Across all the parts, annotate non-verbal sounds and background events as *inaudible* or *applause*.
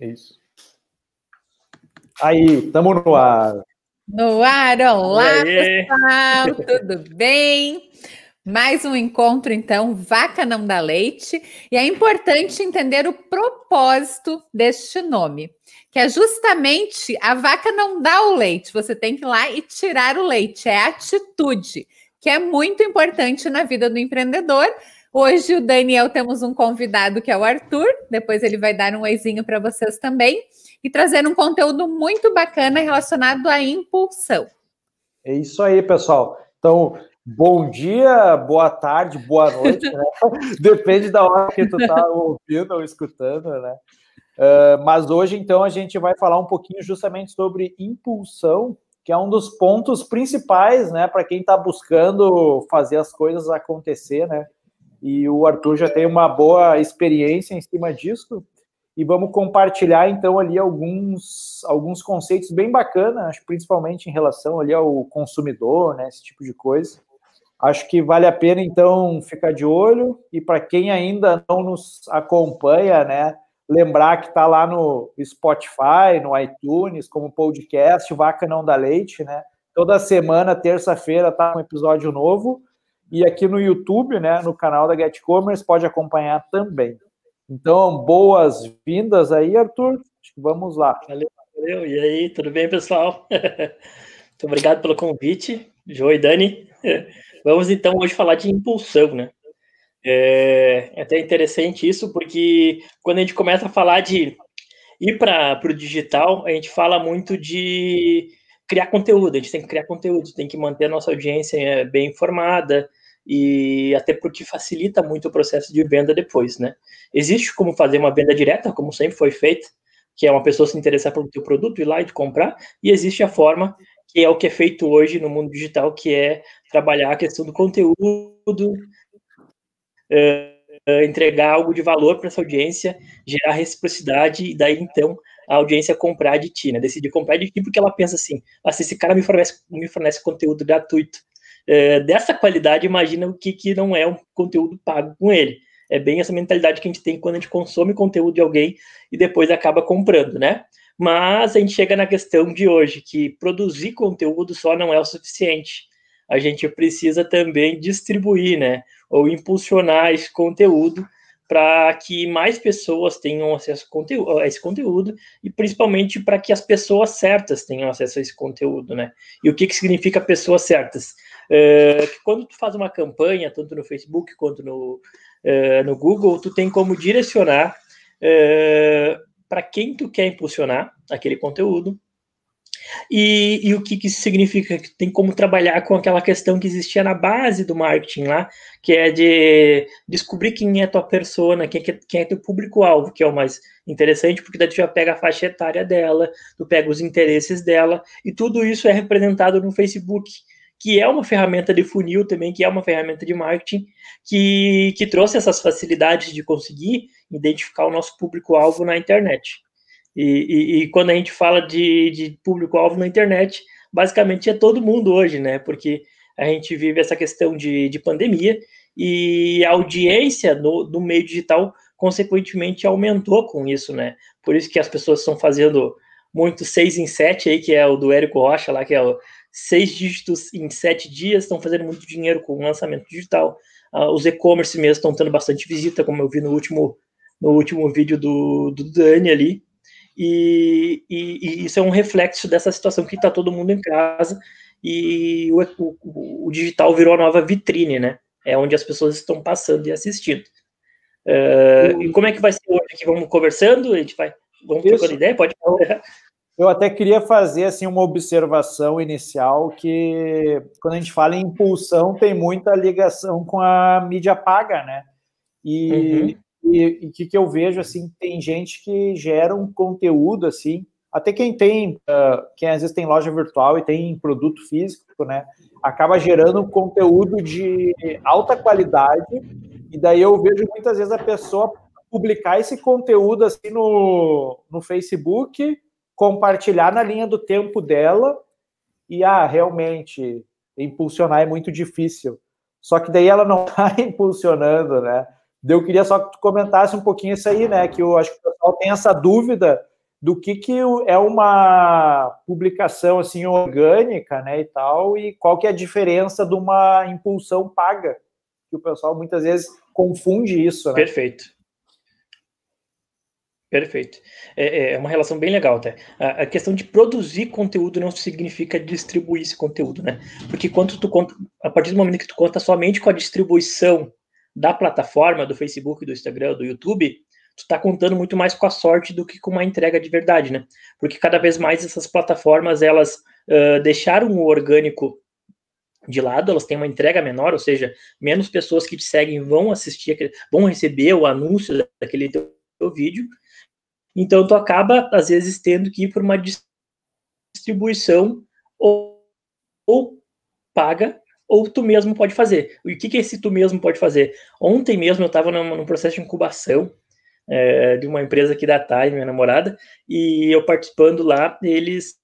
É isso. Aí, estamos no ar. No ar, olá, pessoal, tudo bem? Mais um encontro, então, Vaca Não Dá Leite. E é importante entender o propósito deste nome, que é justamente a vaca não dá o leite, você tem que ir lá e tirar o leite, é atitude, que é muito importante na vida do empreendedor. Hoje, o Daniel, temos um convidado que é o Arthur, depois ele vai dar um oizinho para vocês também e trazer um conteúdo muito bacana relacionado à impulsão. É isso aí, pessoal. Então, bom dia, boa tarde, boa noite, né? *laughs* Depende da hora que tu tá ouvindo ou escutando, né? Uh, mas hoje, então, a gente vai falar um pouquinho justamente sobre impulsão, que é um dos pontos principais, né, para quem está buscando fazer as coisas acontecer, né? E o Arthur já tem uma boa experiência em cima disso e vamos compartilhar então ali alguns, alguns conceitos bem bacanas, principalmente em relação ali ao consumidor, né, esse tipo de coisa. Acho que vale a pena então ficar de olho e para quem ainda não nos acompanha, né, lembrar que está lá no Spotify, no iTunes, como podcast Vaca Não Dá Leite, né? Toda semana, terça-feira, tá um episódio novo. E aqui no YouTube, né, no canal da Get Commerce, pode acompanhar também. Então, boas-vindas aí, Arthur. Vamos lá. Valeu, valeu. E aí, tudo bem, pessoal? *laughs* Muito obrigado pelo convite, Joe e Dani. *laughs* Vamos então hoje falar de impulsão, né? É, é até interessante isso, porque quando a gente começa a falar de ir para o digital, a gente fala muito de criar conteúdo, a gente tem que criar conteúdo, tem que manter a nossa audiência é, bem informada, e até porque facilita muito o processo de venda depois, né? Existe como fazer uma venda direta, como sempre foi feito, que é uma pessoa se interessar pelo teu produto, ir lá e comprar, e existe a forma que é o que é feito hoje no mundo digital, que é trabalhar a questão do conteúdo, uh, entregar algo de valor para essa audiência, gerar reciprocidade, e daí então a audiência comprar de ti, né? Decidir comprar de ti porque ela pensa assim, ah, se esse cara me fornece, me fornece conteúdo gratuito, é, dessa qualidade, imagina o que, que não é um conteúdo pago com ele. É bem essa mentalidade que a gente tem quando a gente consome conteúdo de alguém e depois acaba comprando, né? Mas a gente chega na questão de hoje, que produzir conteúdo só não é o suficiente. A gente precisa também distribuir, né? Ou impulsionar esse conteúdo para que mais pessoas tenham acesso a esse conteúdo e principalmente para que as pessoas certas tenham acesso a esse conteúdo, né? E o que, que significa pessoas certas? É, que quando tu faz uma campanha, tanto no Facebook quanto no, é, no Google, tu tem como direcionar é, para quem tu quer impulsionar aquele conteúdo e, e, o que, que isso significa? Que tem como trabalhar com aquela questão que existia na base do marketing lá, que é de descobrir quem é tua persona, quem é, quem é teu público-alvo, que é o mais interessante, porque daí tu já pega a faixa etária dela, tu pega os interesses dela, e tudo isso é representado no Facebook que é uma ferramenta de funil também, que é uma ferramenta de marketing, que, que trouxe essas facilidades de conseguir identificar o nosso público-alvo na internet. E, e, e, quando a gente fala de, de público-alvo na internet, basicamente é todo mundo hoje, né? Porque a gente vive essa questão de, de pandemia e a audiência no, no meio digital, consequentemente, aumentou com isso, né? Por isso que as pessoas estão fazendo muito 6 em 7 aí, que é o do Érico Rocha lá, que é o seis dígitos em sete dias, estão fazendo muito dinheiro com o lançamento digital. Uh, os e-commerce mesmo estão tendo bastante visita, como eu vi no último, no último vídeo do, do Dani ali. E, e, e isso é um reflexo dessa situação que está todo mundo em casa e o, o, o, digital virou a nova vitrine, né? É onde as pessoas estão passando e assistindo. Uh, e como é que vai ser hoje aqui? Vamos conversando? A gente vai, vamos Isso. trocando ideia? Pode falar. Eu até queria fazer assim uma observação inicial que quando a gente fala em impulsão tem muita ligação com a mídia paga, né? E uhum. o que, que eu vejo assim tem gente que gera um conteúdo assim, até quem tem, uh, quem às vezes tem loja virtual e tem produto físico, né? Acaba gerando conteúdo de alta qualidade e daí eu vejo muitas vezes a pessoa publicar esse conteúdo assim no, no Facebook compartilhar na linha do tempo dela e, ah, realmente, impulsionar é muito difícil. Só que daí ela não está *laughs* impulsionando, né? Eu queria só que tu comentasse um pouquinho isso aí, né? Que eu acho que o pessoal tem essa dúvida do que, que é uma publicação assim orgânica, né, e tal, e qual que é a diferença de uma impulsão paga, que o pessoal muitas vezes confunde isso, né? Perfeito. Perfeito. É, é, uma relação bem legal, até. A, questão de produzir conteúdo não significa distribuir esse conteúdo, né? Porque quando tu conta, a partir do momento que tu conta somente com a distribuição da plataforma, do Facebook, do Instagram, do YouTube, tu tá contando muito mais com a sorte do que com uma entrega de verdade, né? Porque cada vez mais essas plataformas, elas uh, deixaram o orgânico de lado, elas têm uma entrega menor, ou seja, menos pessoas que te seguem vão assistir, vão receber o anúncio daquele teu vídeo, então, tu acaba, às vezes, tendo que ir por uma distribuição ou, ou paga, ou tu mesmo pode fazer. E o que, que esse tu mesmo pode fazer? Ontem mesmo eu estava num, processo de incubação é, de uma empresa aqui da TAI, minha namorada, e eu participando lá, eles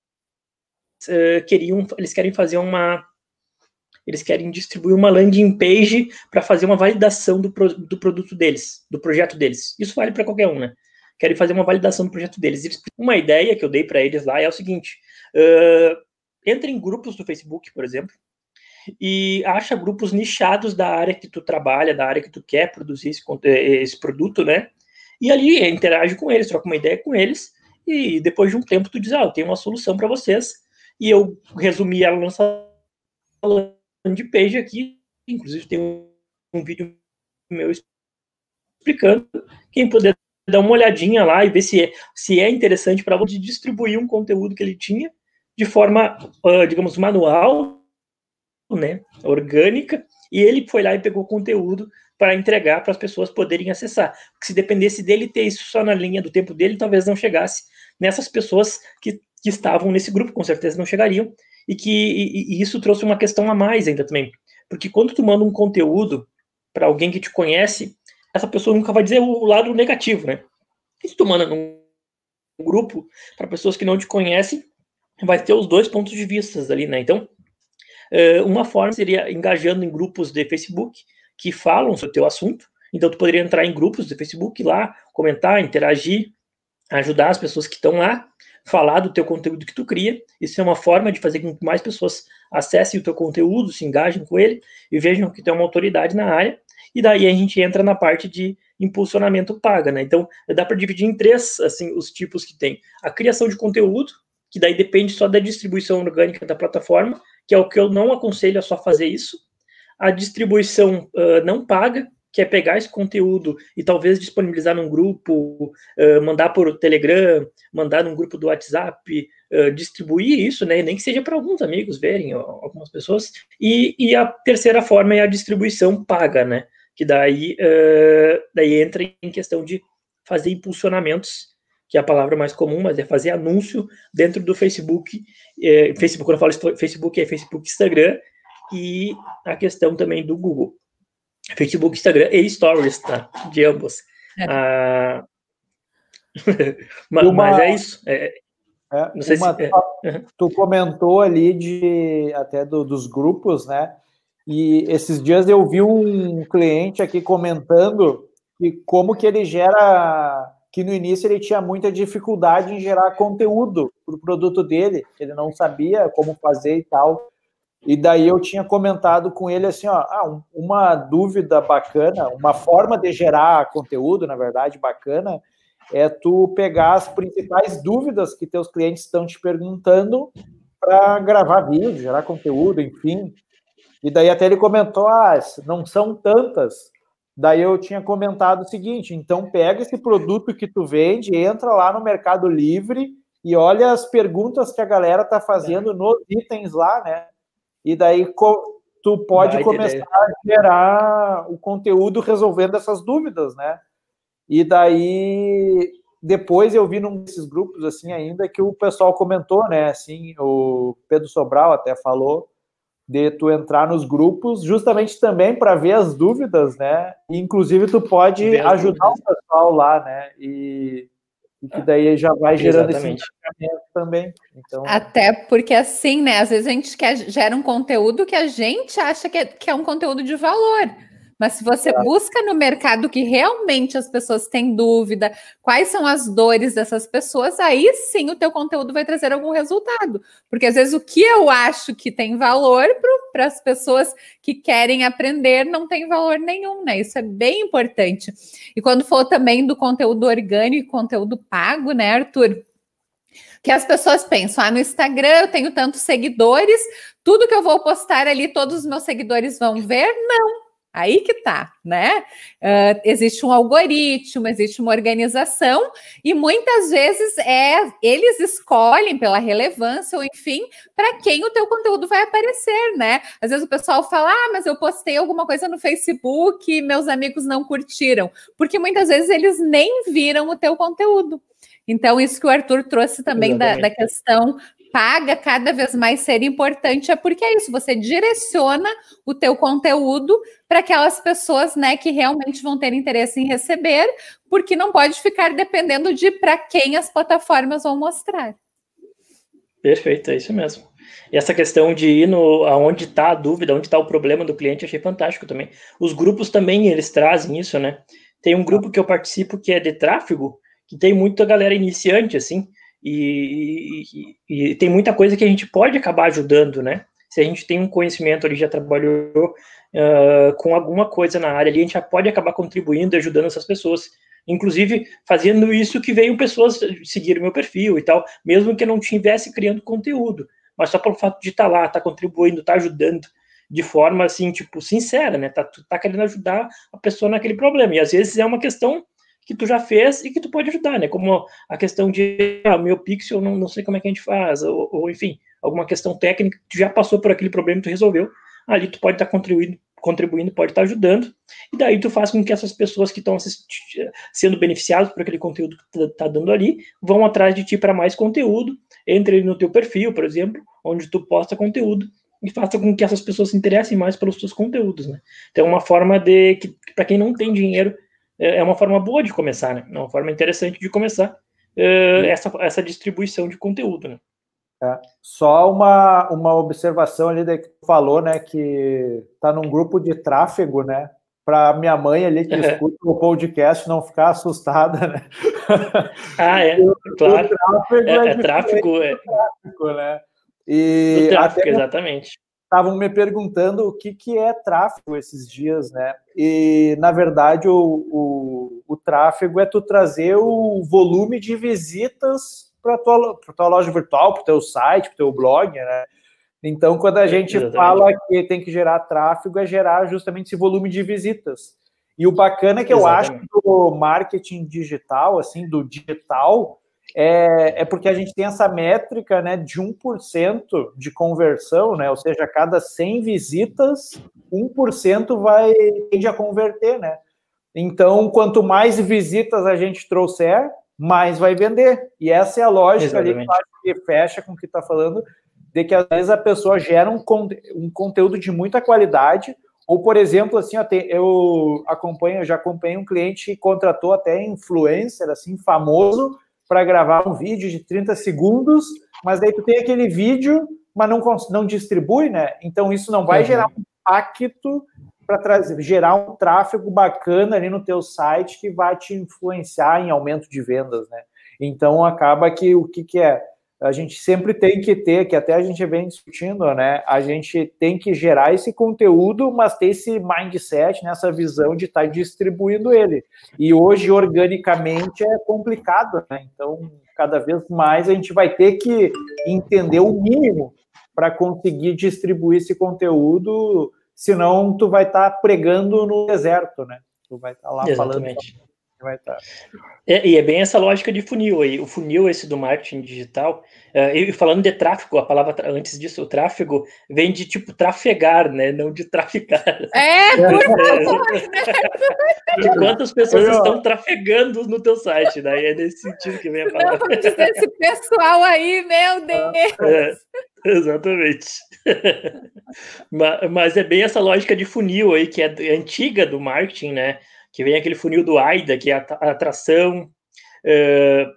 é, queriam, eles querem fazer uma eles querem distribuir uma landing page para fazer uma validação do, pro, do produto deles, do projeto deles. Isso vale para qualquer um, né? Querem fazer uma validação do projeto deles. Uma ideia que eu dei para eles lá é o seguinte: uh, entre em grupos do Facebook, por exemplo, e acha grupos nichados da área que tu trabalha, da área que tu quer produzir esse, esse produto, né? E ali interage com eles, troca uma ideia com eles, e depois de um tempo tu diz, ah, eu tenho uma solução para vocês, e eu resumi ela nessa landing page aqui, inclusive tem um, um vídeo meu explicando, quem puder dar uma olhadinha lá e ver se é, se é interessante para você distribuir um conteúdo que ele tinha de forma, uh, digamos, manual, né, orgânica, e ele foi lá e pegou conteúdo para entregar para as pessoas poderem acessar. Porque se dependesse dele ter isso só na linha do tempo dele, talvez não chegasse nessas pessoas que, que estavam nesse grupo, com certeza não chegariam, e que e, e isso trouxe uma questão a mais ainda também. Porque quando tu manda um conteúdo para alguém que te conhece, essa pessoa nunca vai dizer o lado negativo, né? E se tu manda num grupo para pessoas que não te conhecem, vai ter os dois pontos de vista ali, né? Então, eh, uma forma seria engajando em grupos de Facebook que falam sobre o teu assunto. Então, tu poderia entrar em grupos de Facebook lá, comentar, interagir, ajudar as pessoas que estão lá, falar do teu conteúdo que tu cria. Isso é uma forma de fazer com que mais pessoas acessem o teu conteúdo, se engajem com ele e vejam que tem uma autoridade na área e daí a gente entra na parte de impulsionamento paga, né? Então, dá para dividir em três, assim, os tipos que tem. A criação de conteúdo, que daí depende só da distribuição orgânica da plataforma, que é o que eu não aconselho a só fazer isso. A distribuição uh, não paga, que é pegar esse conteúdo e talvez disponibilizar num grupo, uh, mandar por Telegram, mandar num grupo do WhatsApp, uh, distribuir isso, né? Nem que seja para alguns amigos verem, ó, algumas pessoas. E, e a terceira forma é a distribuição paga, né? Que daí, uh, daí entra em questão de fazer impulsionamentos, que é a palavra mais comum, mas é fazer anúncio dentro do Facebook. É, Facebook, quando eu falo Facebook, é Facebook, Instagram, e a questão também do Google. Facebook, Instagram e Stories, tá? De ambos. É. Ah, *laughs* mas, uma, mas, é isso. É, é, não sei uma, se, é. Tu comentou ali de até do, dos grupos, né? E esses dias eu vi um cliente aqui comentando que como que ele gera, que no início ele tinha muita dificuldade em gerar conteúdo para o produto dele, ele não sabia como fazer e tal. E daí eu tinha comentado com ele assim, ó, ah, uma dúvida bacana, uma forma de gerar conteúdo, na verdade, bacana, é tu pegar as principais dúvidas que teus clientes estão te perguntando para gravar vídeo, gerar conteúdo, enfim. E daí até ele comentou: ah, não são tantas. Daí eu tinha comentado o seguinte: então pega esse produto que tu vende, entra lá no Mercado Livre e olha as perguntas que a galera tá fazendo nos itens lá, né? E daí tu pode Vai começar a gerar o conteúdo resolvendo essas dúvidas, né? E daí depois eu vi num desses grupos assim ainda que o pessoal comentou, né? Assim, o Pedro Sobral até falou de tu entrar nos grupos, justamente também para ver as dúvidas, né? E, inclusive tu pode ajudar o pessoal lá, né? E, e que daí já vai gerando Exatamente. esse também. Então... Até porque assim, né? Às vezes a gente quer, gera um conteúdo que a gente acha que é, que é um conteúdo de valor. Mas se você é. busca no mercado que realmente as pessoas têm dúvida, quais são as dores dessas pessoas, aí sim o teu conteúdo vai trazer algum resultado. Porque às vezes o que eu acho que tem valor para as pessoas que querem aprender não tem valor nenhum, né? Isso é bem importante. E quando for também do conteúdo orgânico, conteúdo pago, né, Arthur? que as pessoas pensam, ah, no Instagram eu tenho tantos seguidores, tudo que eu vou postar ali, todos os meus seguidores vão ver? Não. Aí que tá, né? Uh, existe um algoritmo, existe uma organização, e muitas vezes é eles escolhem pela relevância, ou enfim, para quem o teu conteúdo vai aparecer, né? Às vezes o pessoal fala: ah, mas eu postei alguma coisa no Facebook e meus amigos não curtiram, porque muitas vezes eles nem viram o teu conteúdo. Então, isso que o Arthur trouxe também da, da, questão paga cada vez mais ser importante, é porque é isso, você direciona o teu conteúdo para aquelas pessoas né, que realmente vão ter interesse em receber, porque não pode ficar dependendo de para quem as plataformas vão mostrar. Perfeito, é isso mesmo. E essa questão de ir no aonde está a dúvida, onde está o problema do cliente, achei fantástico também. Os grupos também eles trazem isso, né? Tem um grupo que eu participo que é de tráfego, que tem muita galera iniciante, assim, e, e, e, tem muita coisa que a gente pode acabar ajudando, né? Se a gente tem um conhecimento ali, já trabalhou uh, com alguma coisa na área ali, a gente já pode acabar contribuindo e ajudando essas pessoas. Inclusive, fazendo isso que veio pessoas seguir o meu perfil e tal, mesmo que eu não estivesse criando conteúdo, mas só pelo fato de estar tá lá, estar tá contribuindo, estar tá ajudando de forma assim, tipo, sincera, né? Tá, tá querendo ajudar a pessoa naquele problema. E às vezes é uma questão que tu já fez e que tu pode ajudar, né? Como a questão de ah, meu pixel, não, não sei como é que a gente faz, ou, ou, enfim, alguma questão técnica tu já passou por aquele problema tu resolveu, ali tu pode estar tá contribuindo, contribuindo, pode estar tá ajudando, e daí tu faz com que essas pessoas que estão sendo beneficiadas por aquele conteúdo que tu tá dando ali, vão atrás de ti para mais conteúdo, entre no teu perfil, por exemplo, onde tu posta conteúdo, e faça com que essas pessoas se interessem mais pelos teus conteúdos, né? Então, é uma forma de que, para quem não tem dinheiro, é, é uma forma boa de começar, né? É uma forma interessante de começar uh, essa, essa distribuição de conteúdo, né? É, só uma, uma observação ali que tu falou, né? Que tá num grupo de tráfego, né? Para minha mãe ali que escuta o podcast não ficar assustada, né? *laughs* Ah, é, *laughs* claro. Tráfego é, é, é tráfego, é. tráfego, né? E tráfego, exatamente estavam me perguntando o que, que é tráfego esses dias, né? E, na verdade, o, o, o tráfego é tu trazer o volume de visitas para a tua, tua loja virtual, para o teu site, para o teu blog, né? Então, quando a gente Exatamente. fala que tem que gerar tráfego, é gerar justamente esse volume de visitas. E o bacana é que Exatamente. eu acho do marketing digital, assim, do digital, é, é porque a gente tem essa métrica né, de 1% de conversão, né? Ou seja, a cada 100 visitas, 1% vai tende a converter, né? Então, quanto mais visitas a gente trouxer, mais vai vender. E essa é a lógica Exatamente. ali que, que fecha com o que está falando, de que às vezes a pessoa gera um, um conteúdo de muita qualidade, ou, por exemplo, assim, eu acompanho, eu já acompanhei um cliente que contratou até influencer, assim, famoso, para gravar um vídeo de 30 segundos, mas daí tu tem aquele vídeo, mas não, não distribui, né? Então isso não vai uhum. gerar um impacto para trazer, gerar um tráfego bacana ali no teu site que vai te influenciar em aumento de vendas, né? Então acaba que o que, que é? A gente sempre tem que ter, que até a gente vem discutindo, né? A gente tem que gerar esse conteúdo, mas ter esse mindset, nessa né? visão de estar tá distribuindo ele. E hoje, organicamente, é complicado, né? Então, cada vez mais a gente vai ter que entender o mínimo para conseguir distribuir esse conteúdo, senão tu vai estar tá pregando no deserto, né? Tu vai estar tá lá Exatamente. falando vai estar. É, e é bem essa lógica de funil aí. O funil esse do marketing digital, uh, e falando de tráfego, a palavra antes disso, o tráfego vem de tipo trafegar, né? Não de traficar. É, por favor. *laughs* de quantas pessoas Eu... estão trafegando no teu site, daí é nesse sentido que vem a palavra. Não, esse pessoal aí, meu Deus. É. Exatamente. *laughs* mas, mas, é bem essa lógica de funil aí, que é antiga do marketing, né? Que vem aquele funil do AIDA, que é a atração, uh,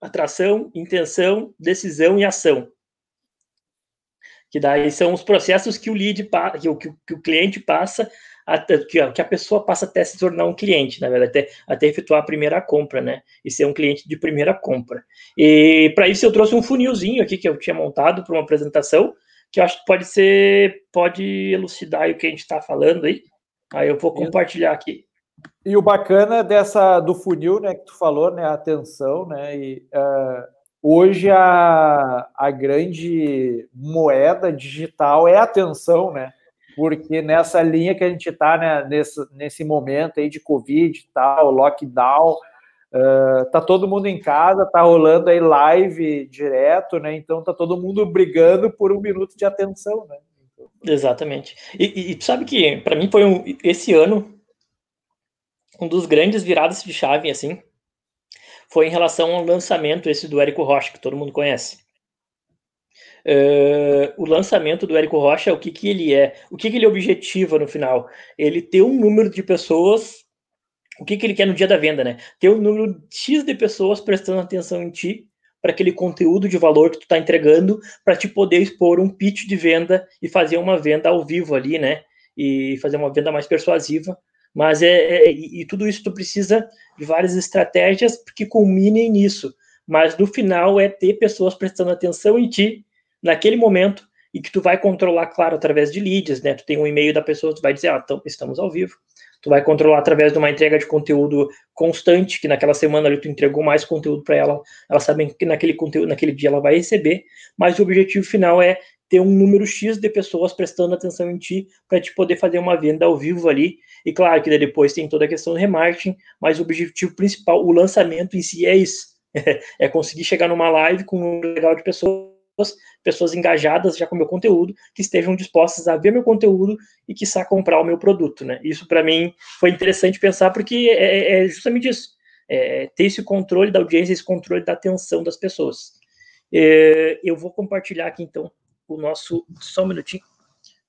atração, intenção, decisão e ação. Que daí são os processos que o lead, que o, que o cliente passa até, que, a, que a pessoa passa até se tornar um cliente, na verdade, até, até efetuar a primeira compra, né? E ser um cliente de primeira compra. E para isso eu trouxe um funilzinho aqui que eu tinha montado para uma apresentação, que eu acho que pode ser, pode elucidar o que a gente está falando aí. Aí eu vou compartilhar aqui. E o bacana dessa do funil, né, que tu falou, né, a atenção, né, e uh, hoje a, a grande moeda digital é a atenção, né, porque nessa linha que a gente está, né, nesse, nesse momento aí de Covid e tal, lockdown, uh, tá todo mundo em casa, tá rolando aí live direto, né, então tá todo mundo brigando por um minuto de atenção, né. Exatamente. E, e sabe que, para mim, foi um, esse ano um dos grandes viradas de chave, assim, foi em relação ao lançamento esse do Érico Rocha, que todo mundo conhece. Uh, o lançamento do Érico Rocha, o que, que ele é? O que, que ele objetiva no final? Ele ter um número de pessoas. O que, que ele quer no dia da venda, né? Ter um número X de pessoas prestando atenção em ti para aquele conteúdo de valor que tu está entregando, para te poder expor um pitch de venda e fazer uma venda ao vivo ali, né? E fazer uma venda mais persuasiva mas é, é e, tudo isso tu precisa de várias estratégias que culminem nisso. Mas no final é ter pessoas prestando atenção em ti naquele momento e que tu vai controlar, claro, através de leads, né? Tu tem um e-mail da pessoa, tu vai dizer, ah, então, estamos ao vivo. Tu vai controlar através de uma entrega de conteúdo constante, que naquela semana ali tu entregou mais conteúdo para ela, ela sabe que naquele conteúdo, naquele dia ela vai receber, mas o objetivo final é ter um número X de pessoas prestando atenção em ti para te poder fazer uma venda ao vivo ali. E claro que depois tem toda a questão do remarketing, mas o objetivo principal, o lançamento em si é isso. *laughs* É conseguir chegar numa live com um número legal de pessoas, pessoas engajadas já com o meu conteúdo, que estejam dispostas a ver meu conteúdo e que sa comprar o meu produto, né? Isso para mim foi interessante pensar porque é, é, é justamente isso. É, ter esse controle da audiência, esse controle da atenção das pessoas. É, eu vou compartilhar aqui então o nosso. Só um minutinho.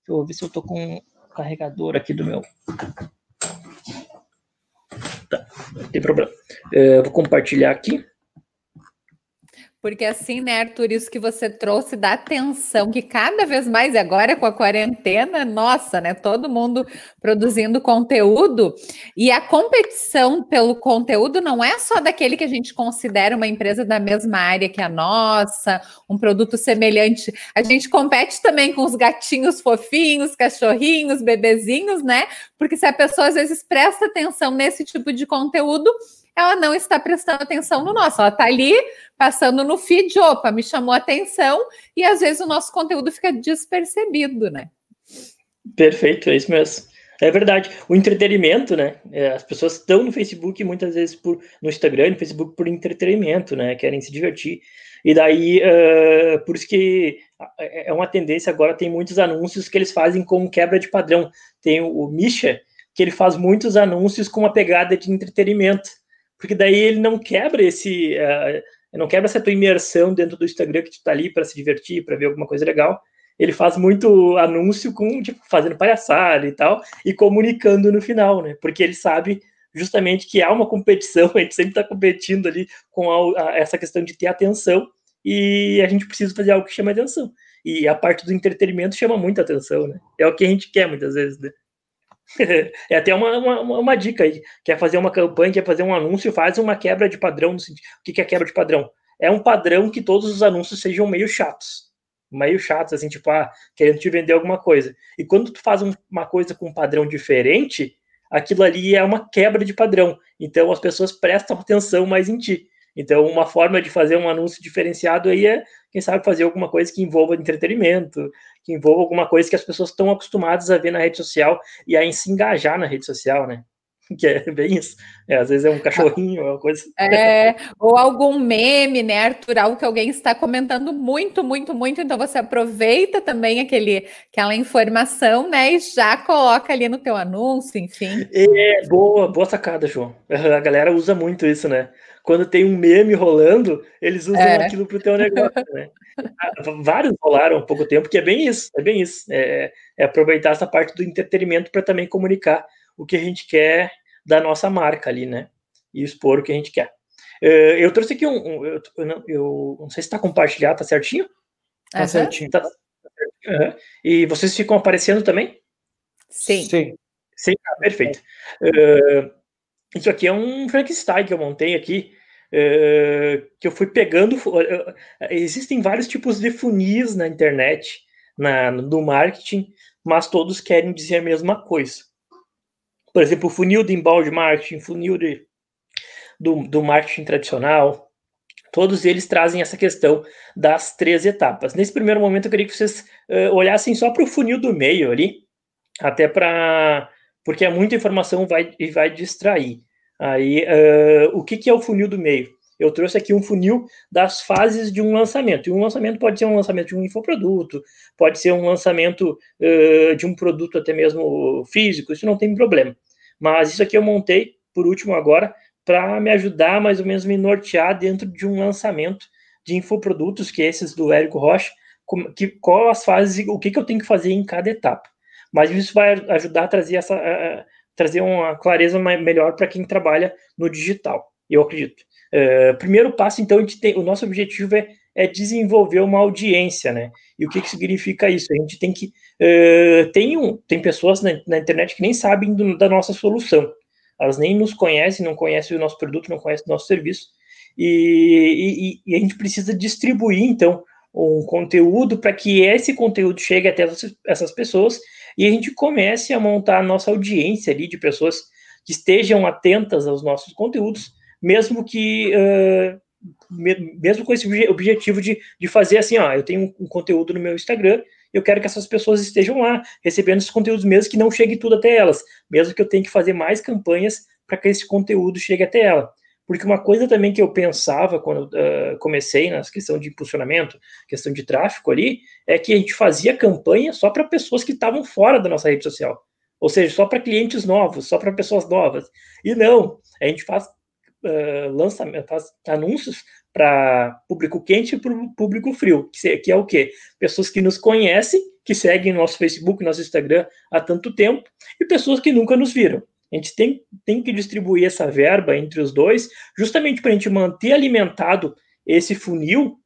Eu vou ver se eu tô com um carregador aqui do meu. Tá, não tem problema. É, vou compartilhar aqui. Porque assim, né, Arthur, isso que você trouxe da atenção, que cada vez mais agora com a quarentena, nossa, né, todo mundo produzindo conteúdo, e a competição pelo conteúdo não é só daquele que a gente considera uma empresa da mesma área que a nossa, um produto semelhante. A gente compete também com os gatinhos fofinhos, cachorrinhos, bebezinhos, né? Porque se a pessoa às vezes presta atenção nesse tipo de conteúdo, ela não está prestando atenção no nosso. Ela está ali passando no feed, opa, me chamou a atenção, e às vezes o nosso conteúdo fica despercebido, né? Perfeito, é isso mesmo. É verdade. O entretenimento, né? É, as pessoas estão no Facebook muitas vezes por no Instagram, no Facebook por entretenimento, né? Querem se divertir. E daí, uh, por isso que é uma tendência agora, tem muitos anúncios que eles fazem com quebra de padrão. Tem o Misha, que ele faz muitos anúncios com uma pegada de entretenimento porque daí ele não quebra esse. Uh, não quebra essa tua imersão dentro do Instagram que tu tá ali para se divertir, para ver alguma coisa legal. Ele faz muito anúncio com, tipo, fazendo palhaçada e tal, e comunicando no final, né? Porque ele sabe justamente que há uma competição, *laughs* a gente sempre está competindo ali com a, a, essa questão de ter atenção, e a gente precisa fazer algo que chame atenção. E a parte do entretenimento chama muita atenção, né? É o que a gente quer muitas vezes, né? *laughs* é até uma, uma, uma, dica aí. Quer fazer uma campanha, quer fazer um anúncio, faz uma quebra de padrão. No o que é quebra de padrão? É um padrão que todos os anúncios sejam meio chatos. Meio chatos, assim, tipo, ah, querendo te vender alguma coisa. E quando tu faz um, uma coisa com um padrão diferente, aquilo ali é uma quebra de padrão. Então as pessoas prestam atenção mais em ti. Então, uma forma de fazer um anúncio diferenciado aí é, quem sabe, fazer alguma coisa que envolva entretenimento, que envolva alguma coisa que as pessoas estão acostumadas a ver na rede social e a se engajar na rede social, né? *laughs* Que é bem isso. É, às vezes é um cachorrinho, é uma coisa. *laughs* É, ou algum meme, né, Arthur? Algo que alguém está comentando muito, muito, muito. Então você aproveita também aquele, aquela informação, né? E já coloca ali no teu anúncio, enfim. É, boa, boa sacada, João. *laughs* A galera usa muito isso, né? Quando tem um meme rolando, eles usam é. aquilo para o teu negócio, né? *laughs* Ah, vários rolaram há pouco tempo, que é bem isso, é bem isso. É, é aproveitar essa parte do entretenimento para também comunicar o que a gente quer da nossa marca ali, né? E expor o que a gente quer. Eh, eu trouxe aqui um. um eu, eu, não, eu, não, sei se está compartilhado, tá certinho? Tá uhum. certinho. Tá, certinho. Uhum. E vocês ficam aparecendo também? Sim. Sim. Sim, ah, perfeito. Uh, isso aqui é um Frankenstein que eu montei aqui, uh, que eu fui pegando. Existem vários tipos de funis na internet, na, no marketing, mas todos querem dizer a mesma coisa. Por exemplo, funil de embalde marketing, funil de, do, do marketing tradicional, Todos eles trazem essa questão das três etapas. Nesse primeiro momento, eu queria que vocês uh, olhassem só para o funil do meio ali, até para. porque é muita informação vai, e vai distrair. Aí, uh, o que, que é o funil do meio? Eu trouxe aqui um funil das fases de um lançamento. E um lançamento pode ser um lançamento de um infoproduto, pode ser um lançamento uh, de um produto até mesmo físico, isso não tem problema. Mas isso aqui eu montei, por último agora, para me ajudar mais ou menos me nortear dentro de um lançamento de infoprodutos, que é esses do Érico Rocha, que, qual as fases, o que, que eu tenho que fazer em cada etapa. Mas isso vai ajudar a trazer essa trazer uma clareza melhor para quem trabalha no digital, eu acredito. Uh, primeiro passo, então, a gente tem, o nosso objetivo é, é desenvolver uma audiência, né? E o que, que significa isso? A gente tem que. Uh, tem, um, tem pessoas na, na internet que nem sabem do, da nossa solução elas nem nos conhecem, não conhecem o nosso produto, não conhecem o nosso serviço, e, e, e a gente precisa distribuir, então, um conteúdo para que esse conteúdo chegue até essas pessoas e a gente comece a montar a nossa audiência ali de pessoas que estejam atentas aos nossos conteúdos, mesmo que uh, mesmo com esse objetivo de, de fazer assim, ó, eu tenho um conteúdo no meu Instagram eu quero que essas pessoas estejam lá, recebendo esses conteúdos mesmo que não chegue tudo até elas, mesmo que eu tenha que fazer mais campanhas para que esse conteúdo chegue até ela. Porque uma coisa também que eu pensava quando uh, comecei na questão de impulsionamento, questão de tráfego ali, é que a gente fazia campanha só para pessoas que estavam fora da nossa rede social. Ou seja, só para clientes novos, só para pessoas novas. E não, a gente faz uh, lançamento, faz anúncios para público quente e para público frio, que é o quê? Pessoas que nos conhecem, que seguem nosso Facebook, nosso Instagram há tanto tempo, e pessoas que nunca nos viram. A gente tem, tem que distribuir essa verba entre os dois, justamente para a gente manter alimentado esse funil,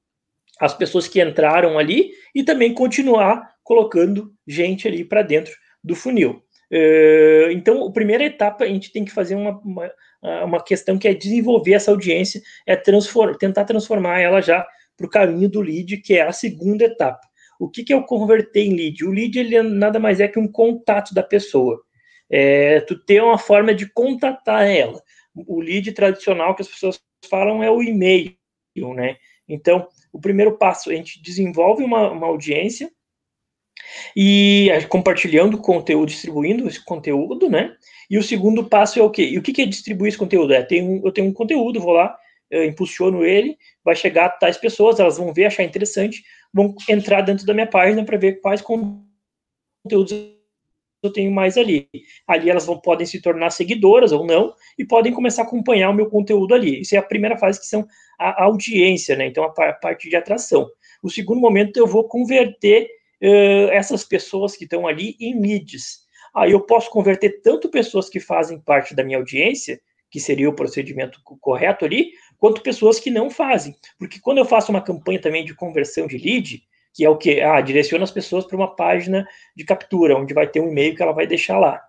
as pessoas que entraram ali, e também continuar colocando gente ali para dentro do funil. Uh, então, a primeira etapa, a gente tem que fazer uma, uma, uma questão que é desenvolver essa audiência, é transform, tentar transformar ela já para o caminho do lead, que é a segunda etapa. O que, que é o converter em lead? O lead ele nada mais é que um contato da pessoa. É, tu ter uma forma de contatar ela. O lead tradicional que as pessoas falam é o e-mail, né? Então, o primeiro passo, a gente desenvolve uma, uma audiência e compartilhando conteúdo, distribuindo esse conteúdo, né? E o segundo passo é o quê? E o que é distribuir esse conteúdo? É, tem um, eu tenho um conteúdo, vou lá, impulsiono ele, vai chegar a tais pessoas, elas vão ver, achar interessante, vão entrar dentro da minha página para ver quais conteúdos eu tenho mais ali. Ali elas vão, podem se tornar seguidoras ou não, e podem começar a acompanhar o meu conteúdo ali. Isso é a primeira fase, que são a audiência, né? Então, a parte de atração. O segundo momento, eu vou converter uh, essas pessoas que estão ali em leads. Aí eu posso converter tanto pessoas que fazem parte da minha audiência, que seria o procedimento correto ali, quanto pessoas que não fazem. Porque quando eu faço uma campanha também de conversão de lead, que é o que? Ah, direciona as pessoas para uma página de captura, onde vai ter um e-mail que ela vai deixar lá.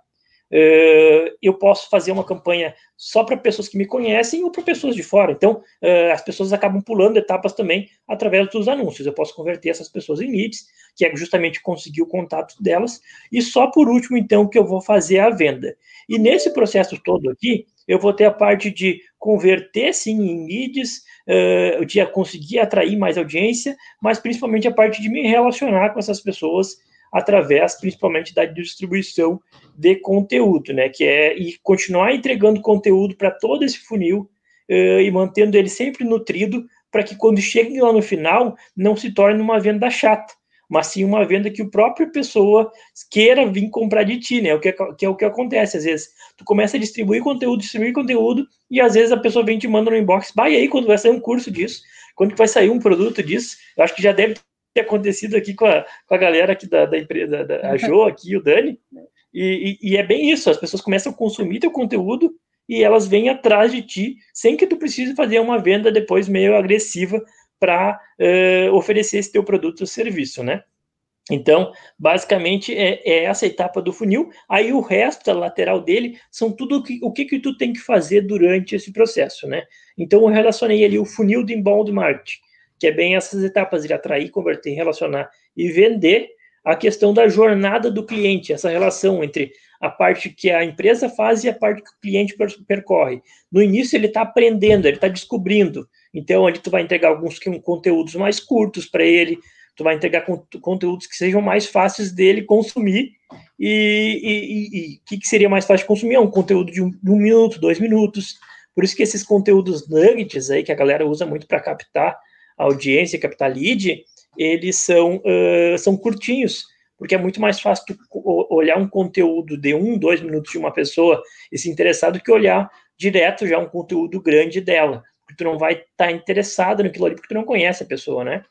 Uh, eu posso fazer uma campanha só para pessoas que me conhecem ou para pessoas de fora. Então, uh, as pessoas acabam pulando etapas também através dos anúncios. Eu posso converter essas pessoas em leads, que é justamente conseguir o contato delas. E só por último, então, que eu vou fazer a venda. E nesse processo todo aqui, eu vou ter a parte de converter, sim, em leads, uh, de conseguir atrair mais audiência, mas principalmente a parte de me relacionar com essas pessoas através principalmente da distribuição de conteúdo, né? Que é e continuar entregando conteúdo para todo esse funil uh, e mantendo ele sempre nutrido para que quando chegue lá no final não se torne uma venda chata, mas sim uma venda que o próprio pessoa queira vir comprar de ti, né? O que, é, que é o que acontece às vezes. Tu começa a distribuir conteúdo, distribuir conteúdo e às vezes a pessoa vem te manda no inbox, vai aí quando vai sair um curso disso, quando vai sair um produto disso. Eu acho que já deve ter acontecido aqui com a, com a galera aqui da, da empresa, da, a Jo aqui, o Dani, e, e, e, é bem isso, as pessoas começam a consumir teu conteúdo e elas vêm atrás de ti, sem que tu precise fazer uma venda depois meio agressiva para uh, oferecer esse teu produto ou serviço, né? Então, basicamente, é, é, essa etapa do funil. Aí o resto, a lateral dele, são tudo o que, o que, que tu tem que fazer durante esse processo, né? Então, eu relacionei ali o funil do inbound marketing, que é bem essas etapas de atrair, converter, relacionar e vender, a questão da jornada do cliente, essa relação entre a parte que a empresa faz e a parte que o cliente percorre. No início, ele está aprendendo, ele está descobrindo. Então, ali tu vai entregar alguns conteúdos mais curtos para ele, tu vai entregar conteúdos que sejam mais fáceis dele consumir. E o que, que, seria mais fácil de consumir? É um conteúdo de um, de um, minuto, dois minutos. Por isso que esses conteúdos nuggets aí, que a galera usa muito para captar audiência, captar lead, eles são, uh, são curtinhos, porque é muito mais fácil tu olhar um conteúdo de um, dois minutos de uma pessoa e se interessar do que olhar direto já um conteúdo grande dela, porque tu não vai estar tá interessado naquilo ali, porque tu não conhece a pessoa, né?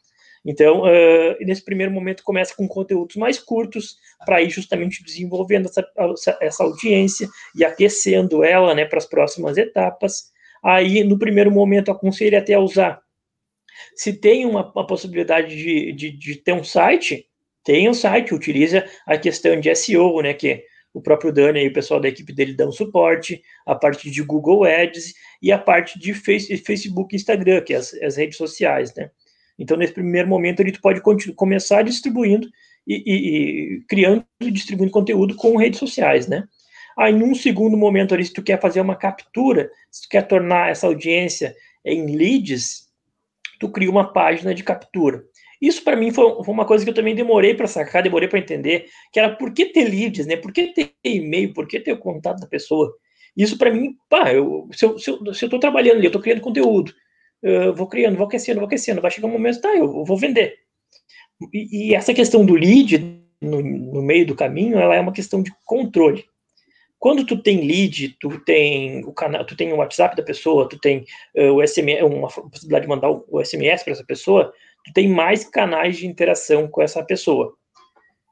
Então, uh, nesse primeiro momento, começa com conteúdos mais curtos, para ir justamente desenvolvendo essa, essa audiência e aquecendo ela né, para as próximas etapas. Aí, no primeiro momento, aconselho até a usar. Se tem uma, uma possibilidade de, de, de, ter um site, tem um site, utiliza a questão de SEO, né, que o próprio Dani e o pessoal da equipe dele dão suporte, a parte de Google Ads e a parte de Facebook e Instagram, que é as, as redes sociais, né? Então, nesse primeiro momento, ele pode começar distribuindo e, e, e, criando e distribuindo conteúdo com redes sociais, né? Aí, num segundo momento, ali, se tu quer fazer uma captura, se tu quer tornar essa audiência em leads, tu cria uma página de captura. Isso para mim foi, foi, uma coisa que eu também demorei para sacar, demorei para entender, que era por que ter leads, né? Por que ter e-mail, por que ter o contato da pessoa? Isso para mim, pá, eu, se eu estou trabalhando ali, eu estou criando conteúdo, eu vou criando, vou aquecendo, vou aquecendo, vai chegar um momento, tá, eu vou vender. E, e essa questão do lead no, no, meio do caminho, ela é uma questão de controle. Quando tu tem lead, tu tem o canal, tu tem o WhatsApp da pessoa, tu tem uh, o SMS, uma possibilidade de mandar o SMS para essa pessoa, tu tem mais canais de interação com essa pessoa.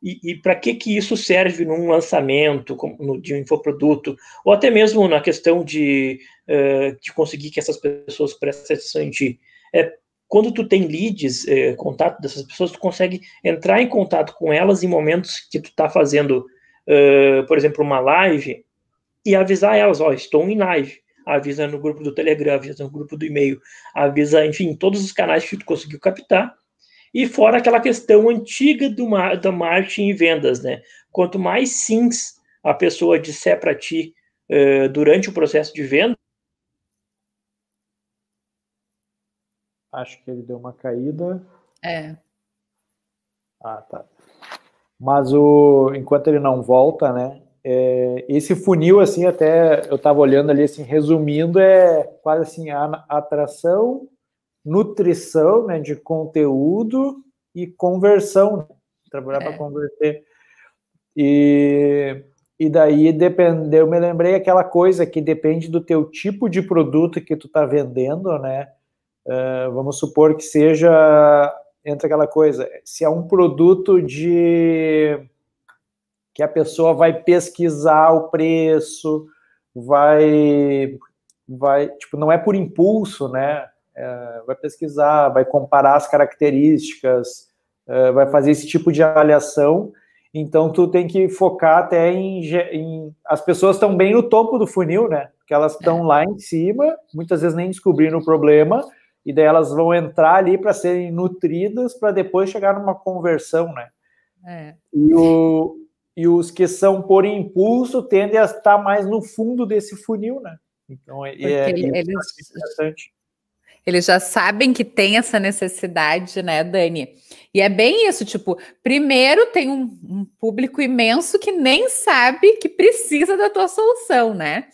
E, e para que que isso serve num lançamento no, de um infoproduto, ou até mesmo na questão de, uh, de conseguir que essas pessoas prestem atenção em ti? É, quando tu tem leads, eh, contato dessas pessoas, tu consegue entrar em contato com elas em momentos que tu está fazendo, uh, por exemplo, uma live, e avisar elas, ó, oh, estou em live. Avisa no grupo do Telegram, avisa no grupo do e-mail, avisa, enfim, todos os canais que tu conseguiu captar, e fora aquela questão antiga do, da marketing e vendas, né? Quanto mais sims a pessoa disser para ti uh, durante o processo de venda. Acho que ele deu uma caída. É. Ah, tá. Mas o, enquanto ele não volta, né? É, esse funil, assim, até eu estava olhando ali, assim, resumindo, é quase assim, a atração, nutrição né, de conteúdo e conversão, né? trabalhar é. para converter. E, e daí depende, eu me lembrei aquela coisa que depende do teu tipo de produto que tu está vendendo, né? Uh, vamos supor que seja entra aquela coisa, se é um produto de que a pessoa vai pesquisar o preço, vai vai tipo não é por impulso, né? é, vai pesquisar, vai comparar as características, é, vai fazer esse tipo de avaliação. Então, tu tem que focar até em, em as pessoas estão bem no topo do funil, né? Porque elas estão lá em cima, muitas vezes nem descobrindo o problema, e daí elas vão entrar ali para serem nutridas para depois chegar numa conversão, né? É. E, o, e os que são por impulso tendem a estar mais no fundo desse funil, né? Então, é, é, eles, interessante. Eles já sabem que tem essa necessidade, né, Dani? E é bem isso, tipo, primeiro tem um, um público imenso que nem sabe que precisa da tua solução, né?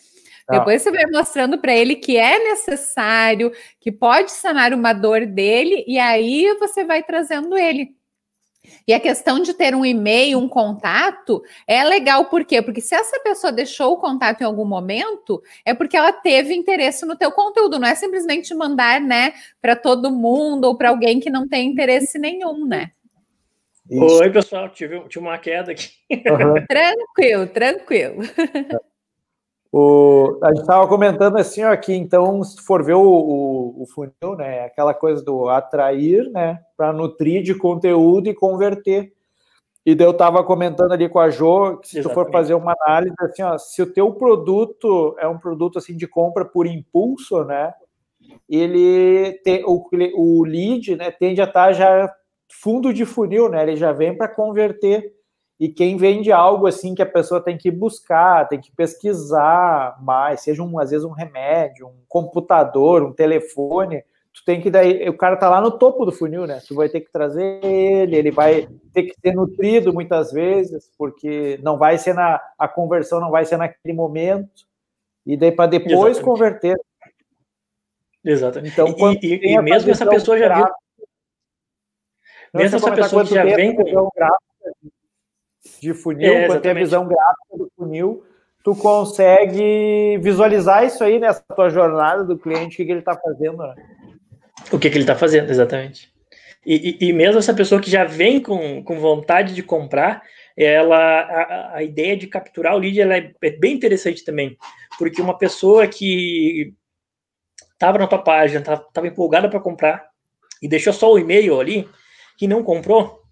Ah. Depois você vai mostrando para ele que é necessário, que pode sanar uma dor dele, e aí você vai trazendo ele e a questão de ter um e-mail, um contato, é legal por quê? Porque se essa pessoa deixou o contato em algum momento, é porque ela teve interesse no teu conteúdo, não é simplesmente mandar, né, para todo mundo ou para alguém que não tem interesse nenhum, né? Isso. Oi, pessoal, tive, tive uma queda aqui. Uhum. tranquilo, tranquilo. O, a gente estava comentando assim, ó, que então, se for ver o, o, o funil, né, aquela coisa do atrair, né, para nutrir de conteúdo e converter. E daí eu estava comentando ali com a Jo que se Exatamente. tu for fazer uma análise assim, ó, se o teu produto é um produto assim de compra por impulso, né? Ele tem, o, o lead, né, tende a estar tá já fundo de funil, né? Ele já vem para converter. E quem vende algo assim que a pessoa tem que buscar, tem que pesquisar mais, seja um, às vezes um remédio, um computador, um telefone, tu tem que daí, o cara tá lá no topo do funil, né? Tu vai ter que trazer ele, ele vai ter que ser nutrido muitas vezes, porque não vai ser na a conversão não vai ser naquele momento. E daí para depois Exatamente. converter. Exatamente. Então, e, e, e mesmo essa pessoa já viu mesmo essa pessoa que já vem com de funil, é, quando tem a visão gráfica do funil, tu consegue visualizar isso aí nessa tua jornada do cliente, o que, que ele está fazendo, né? O que, que ele está fazendo, exatamente. E, e, e, mesmo essa pessoa que já vem com, com vontade de comprar, ela a, a ideia de capturar o lead ela é, é bem interessante também, porque uma pessoa que estava na tua página, estava empolgada para comprar e deixou só o e-mail ali, que não comprou,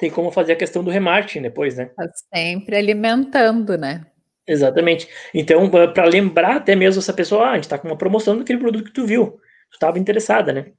tem como fazer a questão do remarketing depois, né? Tá sempre alimentando, né? Exatamente. Então, para lembrar até mesmo essa pessoa, ah, a gente está com uma promoção daquele produto que tu viu, tu estava interessada, né?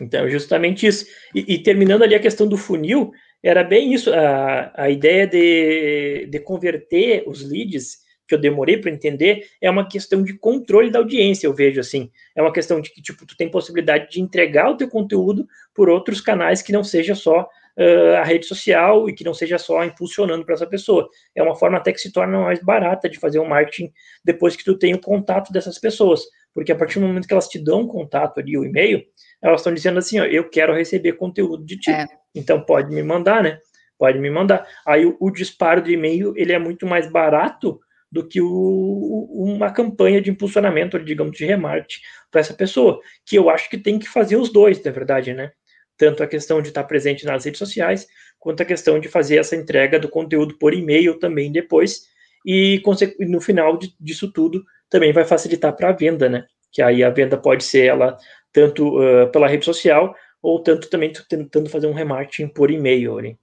Então, justamente isso. E, e, terminando ali a questão do funil, era bem isso, a, a ideia de, de converter os leads, que eu demorei para entender, é uma questão de controle da audiência, eu vejo assim. É uma questão de que, tipo, tu tem possibilidade de entregar o teu conteúdo por outros canais que não seja só uh, a rede social e que não seja só impulsionando para essa pessoa. É uma forma até que se torna mais barata de fazer o um marketing depois que tu tem o contato dessas pessoas. Porque a partir do momento que elas te dão contato ali, o e-mail, elas estão dizendo assim, ó, eu quero receber conteúdo de ti. É. Então pode me mandar, né? Pode me mandar. Aí o, o disparo de e-mail, ele é muito mais barato do que o, uma campanha de impulsionamento, digamos, de remarketing para essa pessoa, que eu acho que tem que fazer os dois, na verdade, né? Tanto a questão de estar presente nas redes sociais, quanto a questão de fazer essa entrega do conteúdo por e-mail também depois, e no final disso tudo também vai facilitar para a venda, né? Que aí a venda pode ser ela tanto uh, pela rede social, ou tanto também tentando fazer um remarketing por e-mail. Né?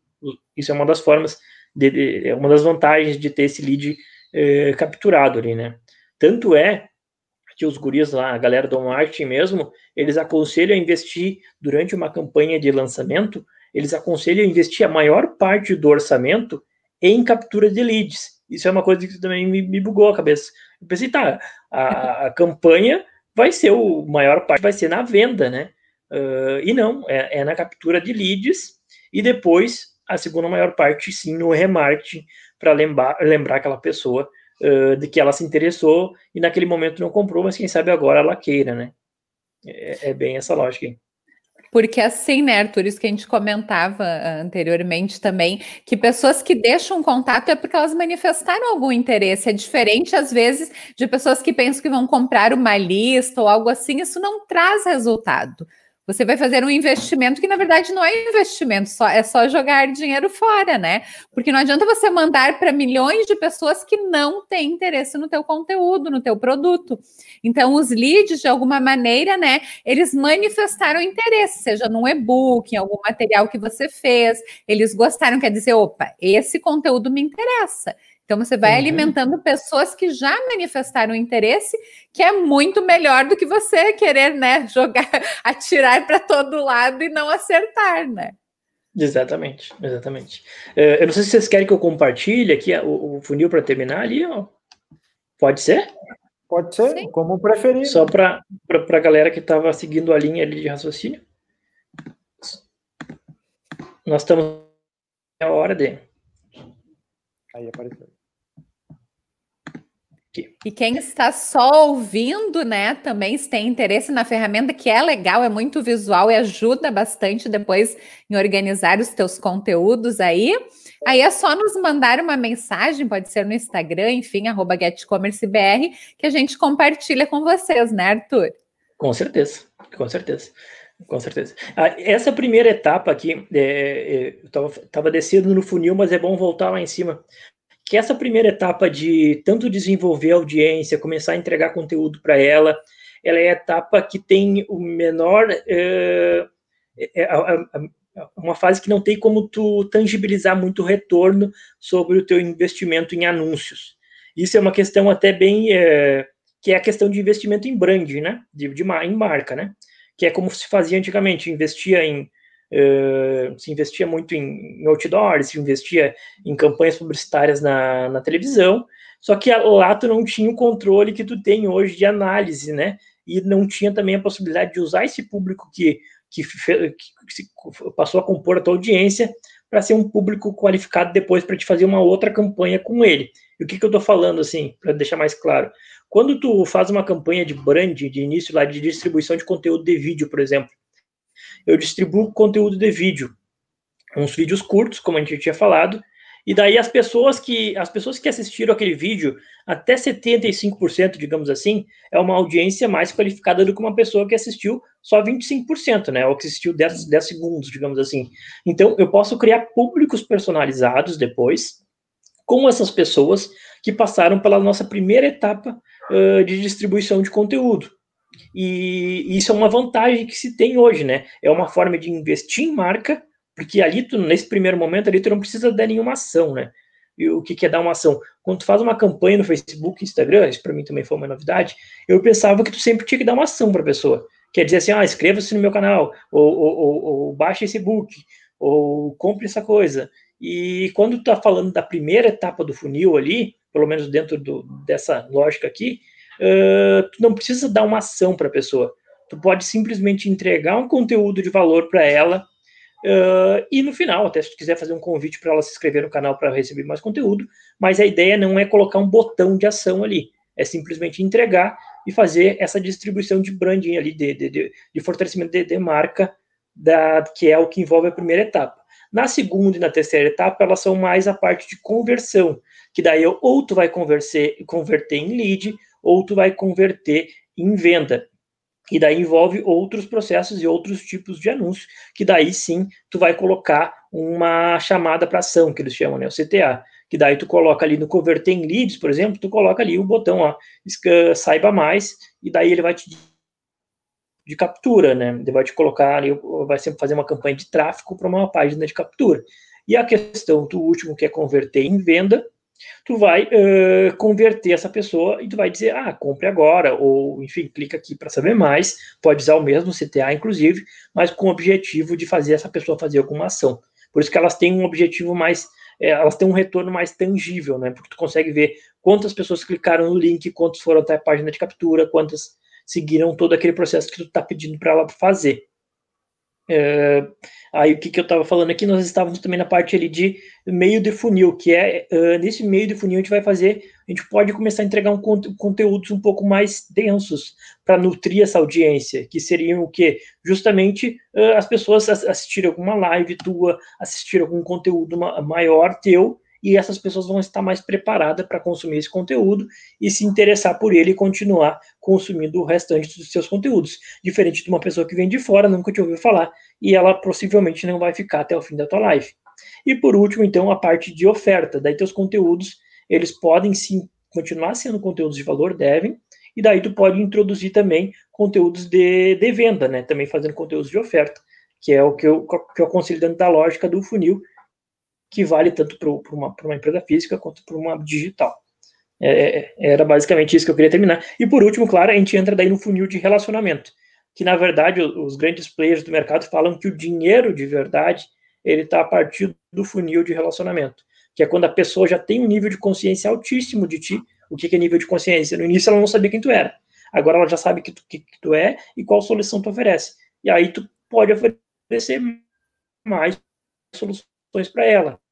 Isso é uma das formas, de, é uma das vantagens de ter esse lead eh, capturado ali, né? Tanto é que os guris lá, a galera do marketing mesmo, eles aconselham a investir durante uma campanha de lançamento, eles aconselham a investir a maior parte do orçamento em captura de leads. Isso é uma coisa que também me, me bugou a cabeça. Eu pensei, tá, a, a campanha vai ser o maior parte vai ser na venda, né? Uh, e não, é, é, na captura de leads e depois a segunda maior parte sim no remarketing para lembrar, lembrar aquela pessoa uh, de que ela se interessou e naquele momento não comprou, mas quem sabe agora ela queira, né? É, é bem essa lógica aí. Porque assim, né, Arthur, isso que a gente comentava ah, anteriormente também, que pessoas que deixam contato é porque elas manifestaram algum interesse. É diferente, às vezes, de pessoas que pensam que vão comprar uma lista ou algo assim, isso não traz resultado. Você vai fazer um investimento que, na verdade, não é investimento, só, é só jogar dinheiro fora, né? Porque não adianta você mandar para milhões de pessoas que não têm interesse no teu conteúdo, no teu produto. Então, os leads, de alguma maneira, né, eles manifestaram interesse, seja num e-book, em algum material que você fez, eles gostaram, quer dizer, opa, esse conteúdo me interessa. Então você vai uhum. alimentando pessoas que já manifestaram interesse, que é muito melhor do que você querer, né, jogar, *laughs* atirar para todo lado e não acertar, né? Exatamente, exatamente. Uh, eu não sei se vocês querem que eu compartilhe aqui o, funil para terminar ali, ó. Pode ser? Pode ser, Sim. como preferir. Só para a galera que estava seguindo a linha ali de raciocínio. Nós estamos a hora de. Aí apareceu. E quem está só ouvindo, né, também se tem interesse na ferramenta, que é legal, é muito visual e ajuda bastante depois em organizar os teus conteúdos aí. Aí é só nos mandar uma mensagem, pode ser no Instagram, enfim, arroba GetCommerceBR, que a gente compartilha com vocês, né, Arthur? Com certeza, com certeza. Com certeza. Ah, essa primeira etapa aqui, é, é, eu estava descendo no funil, mas é bom voltar lá em cima que essa primeira etapa de tanto desenvolver a audiência, começar a entregar conteúdo para ela, ela é a etapa que tem o menor. É, é, uma fase que não tem como tu tangibilizar muito retorno sobre o teu investimento em anúncios. Isso é uma questão até bem é, que é a questão de investimento em brand, né? De, de, em marca, né? Que é como se fazia antigamente, investia em uh, se investia muito em, em outdoors, se investia em campanhas publicitárias na, na televisão, só que lá tu não tinha o controle que tu tem hoje de análise, né? E não tinha também a possibilidade de usar esse público que, que, que, que passou a compor a tua audiência para ser um público qualificado depois para te fazer uma outra campanha com ele. E o que, que eu estou falando, assim, para deixar mais claro? Quando tu faz uma campanha de brand, de início lá, de distribuição de conteúdo de vídeo, por exemplo, eu distribuo conteúdo de vídeo, uns vídeos curtos, como a gente tinha falado, e daí as pessoas que as pessoas que assistiram aquele vídeo, até 75%, digamos assim, é uma audiência mais qualificada do que uma pessoa que assistiu só 25%, né? Ou que assistiu 10, 10 segundos, digamos assim. Então, eu posso criar públicos personalizados depois com essas pessoas que passaram pela nossa primeira etapa uh, de distribuição de conteúdo. E isso é uma vantagem que se tem hoje, né? É uma forma de investir em marca porque ali, tu, nesse primeiro momento, ali, tu não precisa dar nenhuma ação, né? E o que, que é dar uma ação? Quando tu faz uma campanha no Facebook, Instagram, isso para mim também foi uma novidade, eu pensava que tu sempre tinha que dar uma ação para a pessoa. Quer dizer assim, ah, inscreva-se no meu canal, ou, ou, ou, ou baixe esse book, ou compre essa coisa. E quando tu tá falando da primeira etapa do funil ali, pelo menos dentro do, dessa lógica aqui, uh, tu não precisa dar uma ação para a pessoa. Tu pode simplesmente entregar um conteúdo de valor para ela Uh, e no final, até se tu quiser fazer um convite para ela se inscrever no canal para receber mais conteúdo, mas a ideia não é colocar um botão de ação ali, é simplesmente entregar e fazer essa distribuição de branding ali, de, de, de, de fortalecimento de, de, marca, da, que é o que envolve a primeira etapa. Na segunda e na terceira etapa, elas são mais a parte de conversão, que daí ou tu vai converter em lead, ou tu vai converter em venda. E daí envolve outros processos e outros tipos de anúncios, que daí sim tu vai colocar uma chamada para ação, que eles chamam, né, o CTA. Que daí tu coloca ali no converter em leads, por exemplo, tu coloca ali o botão, ó, saiba mais, e daí ele vai te de captura, né? Ele vai te colocar ali, vai sempre fazer uma campanha de tráfego para uma página de captura. E a questão do último, que é converter em venda, tu vai uh, converter essa pessoa e tu vai dizer, ah, compre agora, ou enfim, clica aqui para saber mais, pode usar o mesmo CTA, inclusive, mas com o objetivo de fazer essa pessoa fazer alguma ação. Por isso que elas têm um objetivo mais, é, elas têm um retorno mais tangível, né? Porque tu consegue ver quantas pessoas clicaram no link, quantos foram até a página de captura, quantas seguiram todo aquele processo que tu está pedindo para ela fazer. É, aí o que, que eu estava falando aqui, nós estávamos também na parte ali de meio de funil, que é uh, nesse meio de funil a gente vai fazer, a gente pode começar a entregar um conte conteúdos um pouco mais densos para nutrir essa audiência, que seriam o que? Justamente uh, as pessoas assistirem alguma live tua, assistir algum conteúdo maior teu, e essas pessoas vão estar mais preparadas para consumir esse conteúdo e se interessar por ele e continuar consumindo o restante dos seus conteúdos. Diferente de uma pessoa que vem de fora, nunca te ouviu falar, e ela possivelmente não vai ficar até o fim da tua live. E por último, então, a parte de oferta. Daí teus conteúdos, eles podem sim continuar sendo conteúdos de valor, devem, e daí tu pode introduzir também conteúdos de, de venda, né? Também fazendo conteúdos de oferta, que é o que eu, que eu aconselho dentro da lógica do funil, que vale tanto para uma, uma, empresa física quanto para uma digital. É, é, era basicamente isso que eu queria terminar. E por último, claro, a gente entra daí no funil de relacionamento, que na verdade os, grandes players do mercado falam que o dinheiro de verdade ele está a partir do funil de relacionamento, que é quando a pessoa já tem um nível de consciência altíssimo de ti. O que, é nível de consciência? No início ela não sabia quem tu era. Agora ela já sabe que tu, que tu é e qual solução tu oferece. E aí tu pode oferecer mais soluções para ela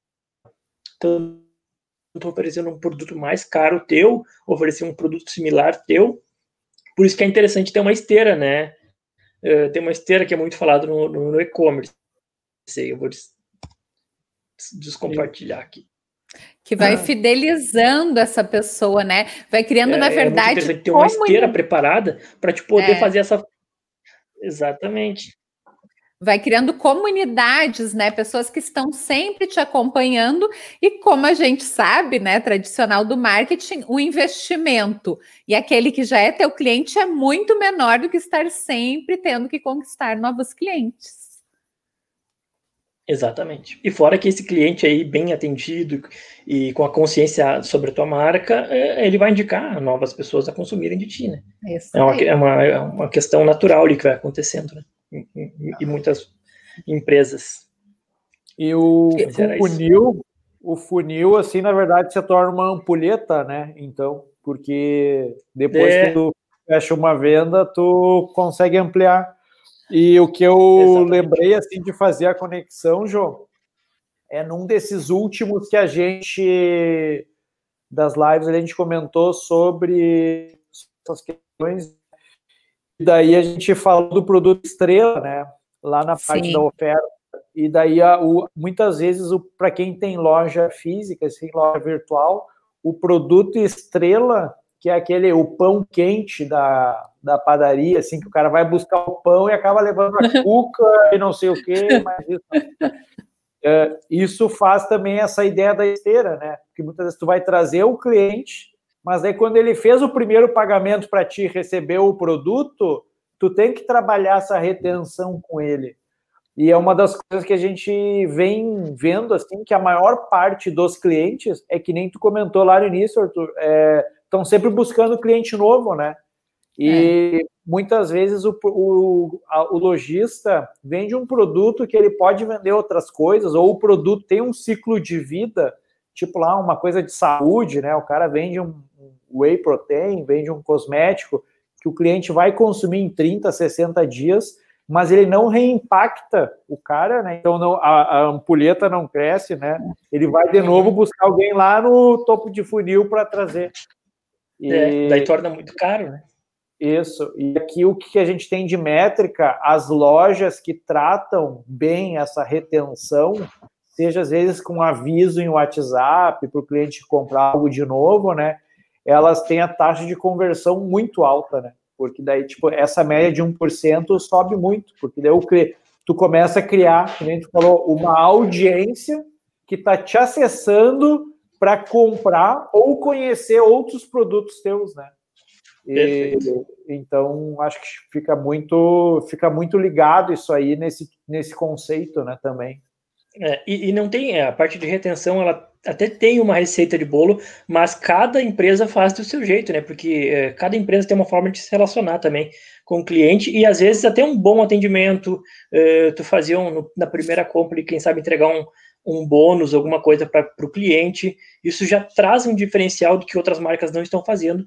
tanto oferecendo um produto mais caro teu, oferecer um produto similar teu. Por isso que é interessante ter uma esteira, né? Uh, tem uma esteira que é muito falado no, no, no e-commerce. Eu vou des descompartilhar aqui. Que vai ah. fidelizando essa pessoa, né? Vai criando, é, na verdade. É ter uma esteira preparada para te poder é. fazer essa. Exatamente vai criando comunidades, né? Pessoas que estão sempre te acompanhando e como a gente sabe, né, tradicional do marketing, o investimento e aquele que já é teu cliente é muito menor do que estar sempre tendo que conquistar novos clientes. Exatamente. E fora que esse cliente aí, bem atendido e com a consciência sobre a tua marca, é, ele vai indicar novas pessoas a consumirem de ti, né? Isso é, uma, é, uma, é uma questão natural ali que vai acontecendo, né? Em, muitas empresas. E o, o funil, o funil, assim, na verdade, se torna uma ampulheta, né? Então, porque depois é. que tu fecha uma venda, tu consegue ampliar e o que eu Exatamente. lembrei assim de fazer a conexão, João, é num desses últimos que a gente das lives a gente comentou sobre essas questões. Daí a gente falou do produto estrela, né? Lá na parte Sim. da oferta. E daí a, o, muitas vezes para quem tem loja física, assim, loja virtual, o produto estrela que é aquele o pão quente da, da padaria, assim, que o cara vai buscar o pão e acaba levando *laughs* a cuca e não sei o quê, *laughs* mas isso, é, isso faz também essa ideia da esteira, né? Porque muitas vezes tu vai trazer o cliente, mas aí quando ele fez o primeiro pagamento para ti recebeu o produto, tu tem que trabalhar essa retenção com ele. E é uma das coisas que a gente vem vendo, assim, que a maior parte dos clientes, é que nem tu comentou lá no início, Arthur, é, estão sempre buscando cliente novo, né? E é. muitas vezes o, o, a, o lojista vende um produto que ele pode vender outras coisas, ou o produto tem um ciclo de vida, tipo lá uma coisa de saúde, né? O cara vende um whey protein, vende um cosmético que o cliente vai consumir em 30, 60 dias, mas ele não reimpacta o cara, né? Então não, a, a ampulheta não cresce, né? Ele vai de novo buscar alguém lá no topo de funil para trazer. E... É, daí torna muito caro, né? Isso. E aqui o que a gente tem de métrica, as lojas que tratam bem essa retenção, seja às vezes com aviso em WhatsApp para o cliente comprar algo de novo, né? Elas têm a taxa de conversão muito alta, né? Porque daí, tipo, essa média de 1% sobe muito, porque daí o tu começa a criar, como a gente falou, uma audiência que está te acessando para comprar ou conhecer outros produtos teus, né? E, então acho que fica muito fica muito ligado isso aí nesse, nesse conceito, né? Também. É, e, e, não tem é, a parte de retenção, ela até tem uma receita de bolo, mas cada empresa faz do seu jeito, né? Porque é, cada empresa tem uma forma de se relacionar também com o cliente e às vezes até um bom atendimento, é, tu fazia um, na primeira compra e quem sabe entregar um, um bônus, alguma coisa para o cliente, isso já traz um diferencial do que outras marcas não estão fazendo,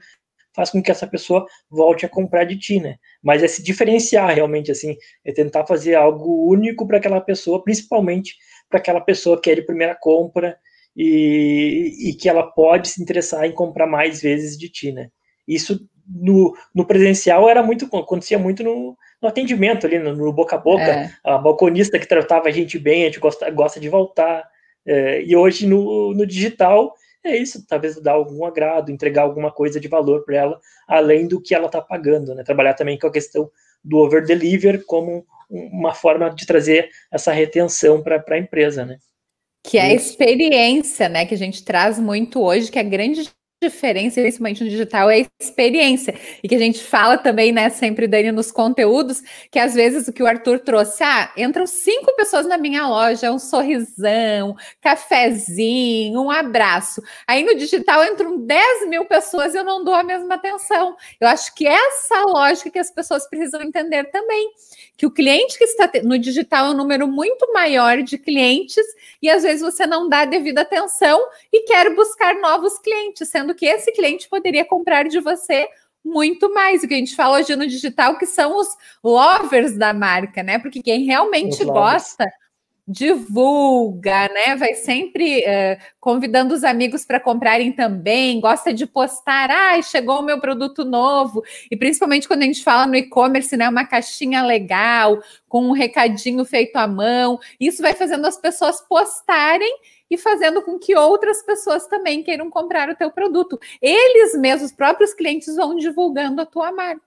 faz com que essa pessoa volte a comprar de ti, né? Mas é se diferenciar realmente, assim, é tentar fazer algo único para aquela pessoa, principalmente para aquela pessoa que é de primeira compra e, e que ela pode se interessar em comprar mais vezes de ti, né? Isso no, no presencial era muito, acontecia muito no, no atendimento ali, no, no, boca a boca, é. a balconista que tratava a gente bem, a gente gosta, gosta de voltar. É, e hoje no, no digital é isso, talvez dar algum agrado, entregar alguma coisa de valor para ela, além do que ela está pagando, né? Trabalhar também com a questão do over deliver como uma forma de trazer essa retenção para a empresa, né? Que é a experiência, né, que a gente traz muito hoje, que é a grande diferença, principalmente no digital, é a experiência. E que a gente fala também, né, sempre, Dani, nos conteúdos, que às vezes o que o Arthur trouxe, ah, entram cinco pessoas na minha loja, um sorrisão, cafezinho, um abraço. Aí no digital entram 10 mil pessoas e eu não dou a mesma atenção. Eu acho que essa lógica que as pessoas precisam entender também. Que o cliente que está no digital é um número muito maior de clientes e às vezes você não dá a devida atenção e quer buscar novos clientes, sendo que esse cliente poderia comprar de você muito mais. O que a gente fala hoje no digital, que são os lovers da marca, né? Porque quem realmente gosta divulga, né? Vai sempre uh, convidando os amigos para comprarem também, gosta de postar, ai, ah, chegou o meu produto novo, e principalmente quando a gente fala no e-commerce, né? Uma caixinha legal, com um recadinho feito à mão, isso vai fazendo as pessoas postarem e fazendo com que outras pessoas também queiram comprar o teu produto. Eles mesmos, os próprios clientes, vão divulgando a tua marca.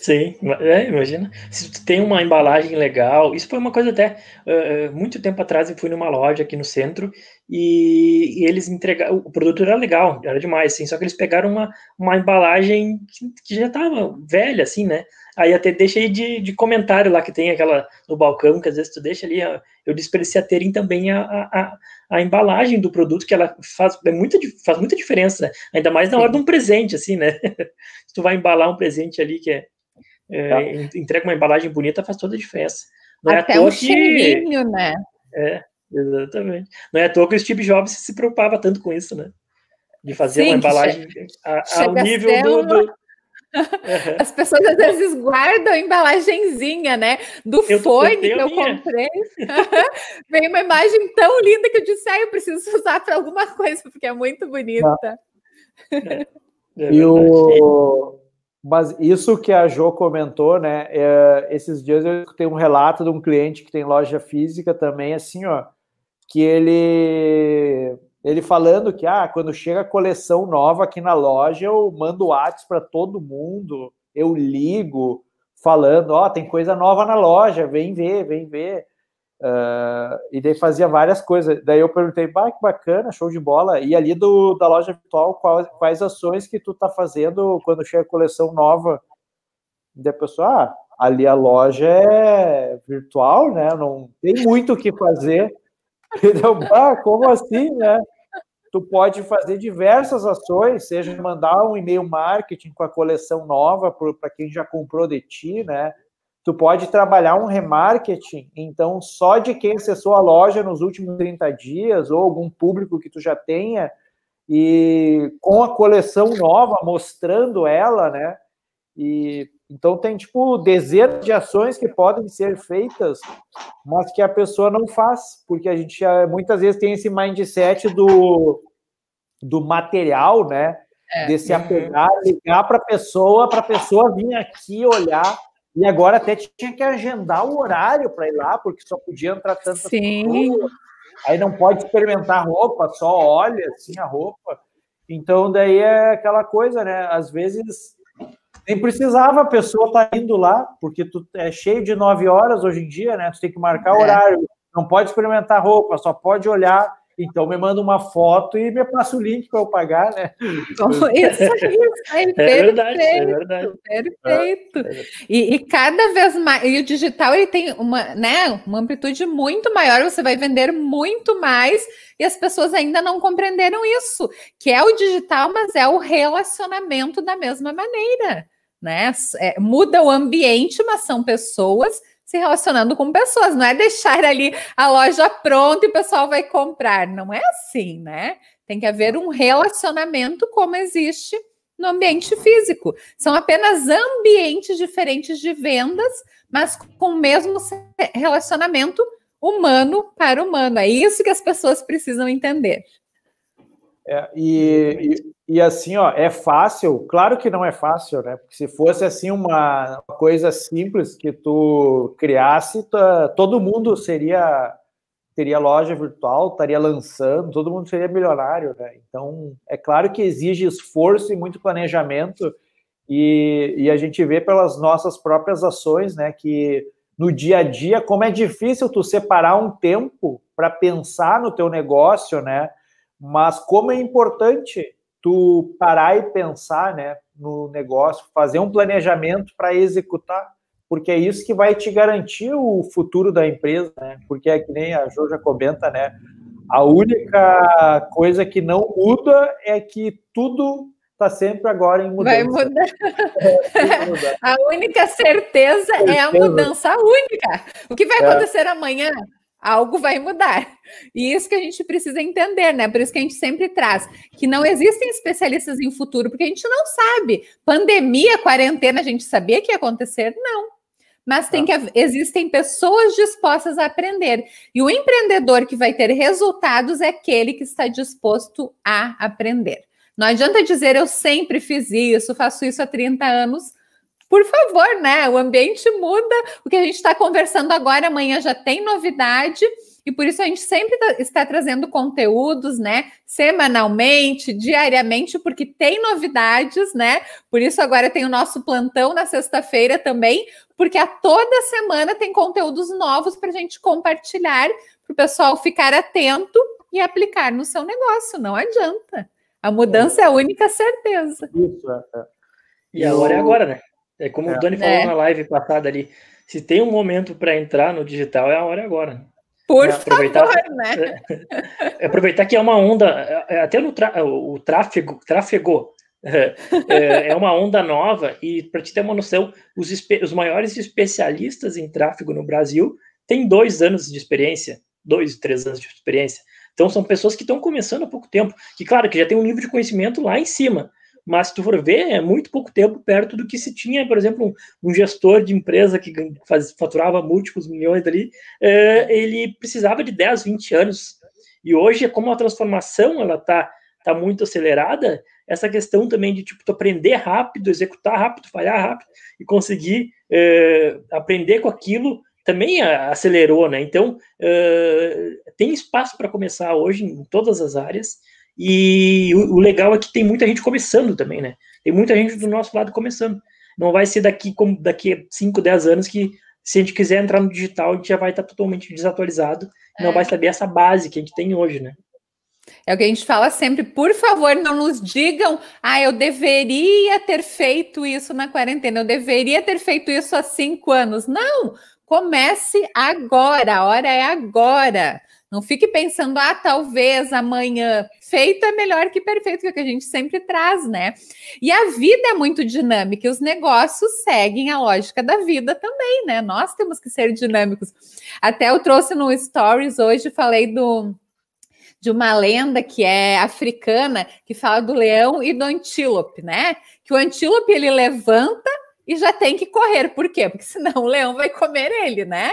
Sim, é, imagina. Se tu tem uma embalagem legal, isso foi uma coisa até uh, muito tempo atrás. Eu fui numa loja aqui no centro e, e, eles entregaram. O produto era legal, era demais, assim, só que eles pegaram uma, uma embalagem que, que já estava velha, assim, né? Aí até deixei de, de comentário lá que tem aquela no balcão, que às vezes tu deixa ali, eu disse para eles se terem também a, a, a, embalagem do produto, que ela faz, é muita, faz muita diferença, né? ainda mais na hora de um presente, assim, né? *laughs* se tu vai embalar um presente ali que é, é tá. entrega uma embalagem bonita, faz toda a diferença. Não Até é um cheirinho, né? É, exatamente. Não é à toa que o Steve Jobs se preocupava tanto com isso, né? De fazer Sim, uma embalagem a, ao nível do, do, *laughs* As pessoas às vezes guardam a embalagenzinha, né? Do eu fone que eu comprei. *laughs* *laughs* Vem uma imagem tão linda que eu disse, ah, eu preciso usar para alguma coisa, porque é muito bonita. É. É e o... Mas isso que a Jo comentou, né? É, esses dias eu tenho um relato de um cliente que tem loja física também, assim, ó, que ele ele falando que ah, quando chega a coleção nova aqui na loja, eu mando WhatsApp para todo mundo, eu ligo falando, ó, oh, tem coisa nova na loja, vem ver, vem ver. Uh, e daí fazia várias coisas. Daí eu perguntei, que bacana, show de bola. E ali do, da loja virtual, quais, quais ações que tu tá fazendo quando chega a coleção nova? E daí a pessoa, ah, ali a loja é virtual, né? Não tem muito o que fazer. *laughs* Entendeu? Ah, como assim, né? Tu pode fazer diversas ações, seja mandar um e-mail marketing com a coleção nova para quem já comprou de ti, né? Tu pode trabalhar um remarketing, então só de quem acessou a loja nos últimos 30 dias ou algum público que tu já tenha e com a coleção nova mostrando ela, né? E então tem tipo dezenas de ações que podem ser feitas, mas que a pessoa não faz, porque a gente muitas vezes tem esse mindset do, do material, né? É. De se apegar, ligar para a pessoa, para a pessoa vir aqui olhar. E agora até tinha que agendar o horário para ir lá, porque só podia entrar tanta Sim. Aí não pode experimentar roupa, só olha assim a roupa. Então daí é aquela coisa, né? Às vezes nem precisava a pessoa estar tá indo lá, porque tu é cheio de nove horas hoje em dia, né? Tu tem que marcar é. horário, não pode experimentar roupa, só pode olhar. Então me manda uma foto e me passa o link para eu pagar, né? *laughs* Isso, isso aí, é perfeito, verdade, é verdade. Perfeito. É. E, e, cada vez mais, e o digital ele tem uma, né, uma amplitude muito maior, você vai vender muito mais e as pessoas ainda não compreenderam isso, que é o digital, mas é o relacionamento da mesma maneira né? É, muda o ambiente, mas são pessoas se relacionando com pessoas, não é deixar ali a loja pronta e o pessoal vai comprar. Não é assim, né? Tem que haver um relacionamento como existe no ambiente físico. São apenas ambientes diferentes de vendas, mas com o mesmo relacionamento humano para humano. É isso que as pessoas precisam entender. É, e, e assim, ó, é fácil? Claro que não é fácil, né? Porque se fosse assim uma coisa simples que tu criasse, todo mundo seria teria loja virtual, estaria lançando, todo mundo seria milionário, né? Então, é claro que exige esforço e muito planejamento e, e a gente vê pelas nossas próprias ações, né, que no dia a dia como é difícil tu separar um tempo para pensar no teu negócio, né? Mas como é importante tu parar e pensar né, no negócio, fazer um planejamento para executar, porque é isso que vai te garantir o futuro da empresa, né? Porque é que nem a Jo já comenta, né? A única coisa que não muda é que tudo está sempre agora em mudança. Vai mudar. *laughs* É, mudar. a única certeza, certeza, é a mudança única. O que vai é. acontecer amanhã? Algo vai mudar. E isso que a gente precisa entender, né? Por isso que a gente sempre traz que não existem especialistas em futuro, porque a gente não sabe. Pandemia, quarentena, a gente sabia que ia acontecer? Não. Mas tem que existem pessoas dispostas a aprender. E o empreendedor que vai ter resultados é aquele que está disposto a aprender. Não adianta dizer eu sempre fiz isso, faço isso há 30 anos, por favor, né? O ambiente muda. O que a gente está conversando agora, amanhã já tem novidade. E por isso a gente sempre tá, está trazendo conteúdos, né? Semanalmente, diariamente, porque tem novidades, né? Por isso agora tem o nosso plantão na sexta-feira também, porque a toda semana tem conteúdos novos para a gente compartilhar, para o pessoal ficar atento e aplicar no seu negócio. Não adianta. A mudança é a única certeza. Isso, é. é. E agora é agora, né? É como é. o Dani falou é. na live passada ali. Se tem um momento para entrar no digital, é a hora agora. Por é, aproveitar, favor, né? É, *laughs* aproveitar que é uma onda, é, até no o tráfego, tráfego *laughs* é, é, uma onda nova e para te ter uma noção, os, os maiores especialistas em tráfego no Brasil têm dois anos de experiência, dois, três anos de experiência. Então são pessoas que estão começando há pouco tempo, que claro que já tem um nível de conhecimento lá em cima, mas se tu for ver, é muito pouco tempo perto do que se tinha, por exemplo, um, um gestor de empresa que faz, faturava múltiplos milhões ali, é, ele precisava de 10, 20 anos. E hoje, como a transformação ela está tá muito acelerada, essa questão também de tipo tu aprender rápido, executar rápido, falhar rápido e conseguir é, aprender com aquilo também acelerou, né? Então é, tem espaço para começar hoje em todas as áreas e o, o, legal é que tem muita gente começando também, né? Tem muita gente do nosso lado começando. Não vai ser daqui como daqui a 5, 10 anos que se a gente quiser entrar no digital, a gente já vai estar totalmente desatualizado, é. não vai saber essa base que a gente tem hoje, né? É o que a gente fala sempre, por favor, não nos digam, ah, eu deveria ter feito isso na quarentena, eu deveria ter feito isso há cinco anos. Não, comece agora, a hora é agora. Não fique pensando, ah, talvez amanhã. Feito é melhor que perfeito, que é o que a gente sempre traz, né? E a vida é muito dinâmica e os negócios seguem a lógica da vida também, né? Nós temos que ser dinâmicos. Até eu trouxe no Stories hoje, falei do de uma lenda que é africana, que fala do leão e do antílope, né? Que o antílope ele levanta e já tem que correr. Por quê? Porque senão o leão vai comer ele, né?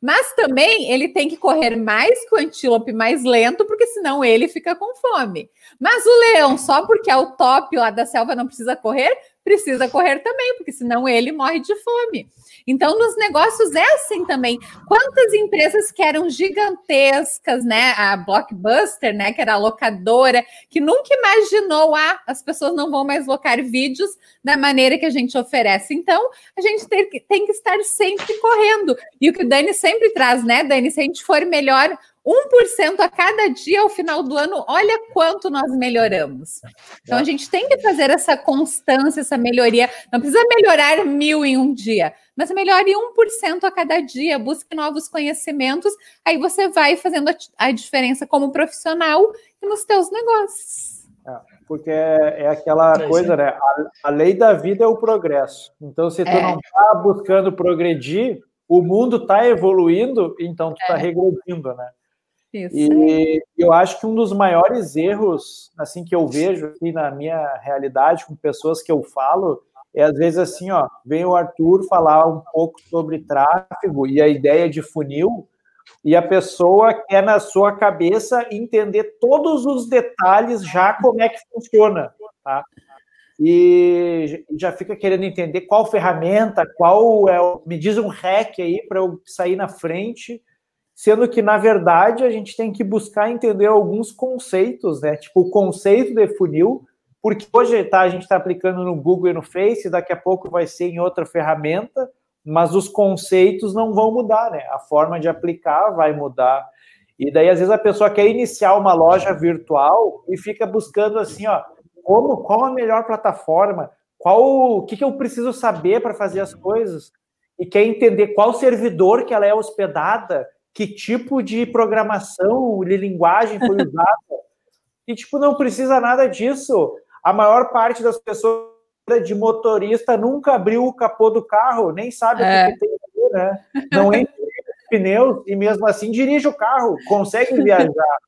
Mas também ele tem que correr mais que o antílope mais lento, porque senão ele fica com fome. Mas o leão, só porque é o top lá da selva, não precisa correr, precisa correr também, porque senão ele morre de fome. Então, nos negócios é assim também. Quantas empresas que eram gigantescas, né? A Blockbuster, né? Que era a locadora, que nunca imaginou, ah, as pessoas não vão mais locar vídeos da maneira que a gente oferece. Então, a gente tem, tem que estar sempre correndo. E o que o Dani sempre traz, né, Dani? Se a gente for melhor 1% a cada dia ao final do ano, olha quanto nós melhoramos. Então a gente tem que fazer essa constância, essa melhoria. Não precisa melhorar mil em um dia, mas melhore 1% a cada dia, busque novos conhecimentos, aí você vai fazendo a, a diferença como profissional e nos teus negócios. É, porque é, é aquela é coisa, né? A, a, lei da vida é o progresso. Então, se tu é. não está buscando progredir, o mundo está evoluindo, então tu está é. regredindo, né? Isso. E eu acho que um dos maiores erros, assim, que eu vejo aqui na minha realidade com pessoas que eu falo, é às vezes assim, ó, vem o Arthur falar um pouco sobre tráfego e a ideia de funil, e a pessoa quer na sua cabeça entender todos os detalhes já como é que funciona, tá? E já fica querendo entender qual ferramenta, qual é me diz um hack aí para eu sair na frente sendo que, na verdade, a gente tem que buscar entender alguns conceitos, né? Tipo, o conceito de funil, porque hoje tá, a gente está aplicando no Google e no Face, daqui a pouco vai ser em outra ferramenta, mas os conceitos não vão mudar, né? A forma de aplicar vai mudar. E daí, às vezes, a pessoa quer iniciar uma loja virtual e fica buscando assim, ó, como, qual a melhor plataforma, qual o que, que eu preciso saber para fazer as coisas, e quer entender qual servidor que ela é hospedada, que tipo de programação de linguagem foi usada. *laughs* e, tipo, não precisa nada disso. A maior parte das pessoas de motorista nunca abriu o capô do carro, nem sabe é. o que tem ali, né? Não *laughs* entra pneus e mesmo assim dirige o carro, consegue viajar.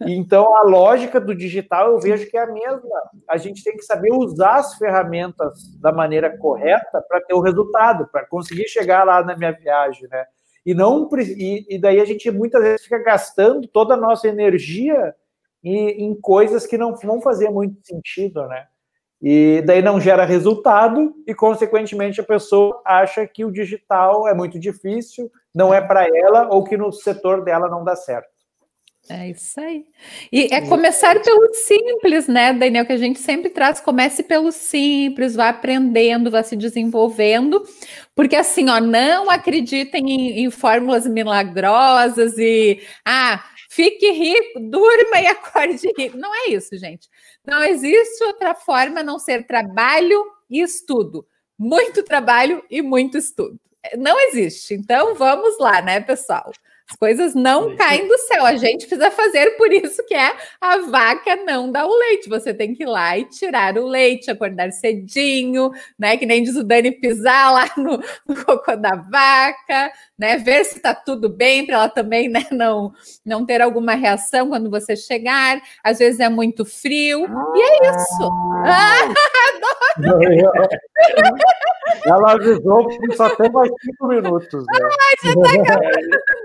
Então, a lógica do digital eu vejo que é a mesma. A gente tem que saber usar as ferramentas da maneira correta para ter o resultado, para conseguir chegar lá na minha viagem, né? E, não, e, e daí a gente muitas vezes fica gastando toda a nossa energia em, em coisas que não vão fazer muito sentido, né? E daí não gera resultado e, consequentemente, a pessoa acha que o digital é muito difícil, não é para ela ou que no setor dela não dá certo. É isso aí. E é começar pelo simples, né, Daniel? Que a gente sempre traz. Comece pelo simples, vá aprendendo, vá se desenvolvendo. Porque assim, ó, não acreditem em, em fórmulas milagrosas e ah, fique rico, durma e *laughs* acorde rico. Não é isso, gente. Não existe outra forma a não ser trabalho e estudo. muito trabalho e muito estudo. Não existe. Então vamos lá, né, pessoal? As coisas não caem do céu, a gente precisa fazer por isso que é a vaca não dá o leite. Você tem que ir lá e tirar o leite, acordar cedinho, né? Que nem diz o Dani pisar lá *laughs* no, no cocô da vaca, né? Ver se tá tudo bem para ela também, né? Não, não ter alguma reação quando você chegar. Às vezes é muito frio, e é isso. Ah, *laughs* ela avisou que só tem mais cinco minutos. Né? Ah, já tá acabando. *laughs*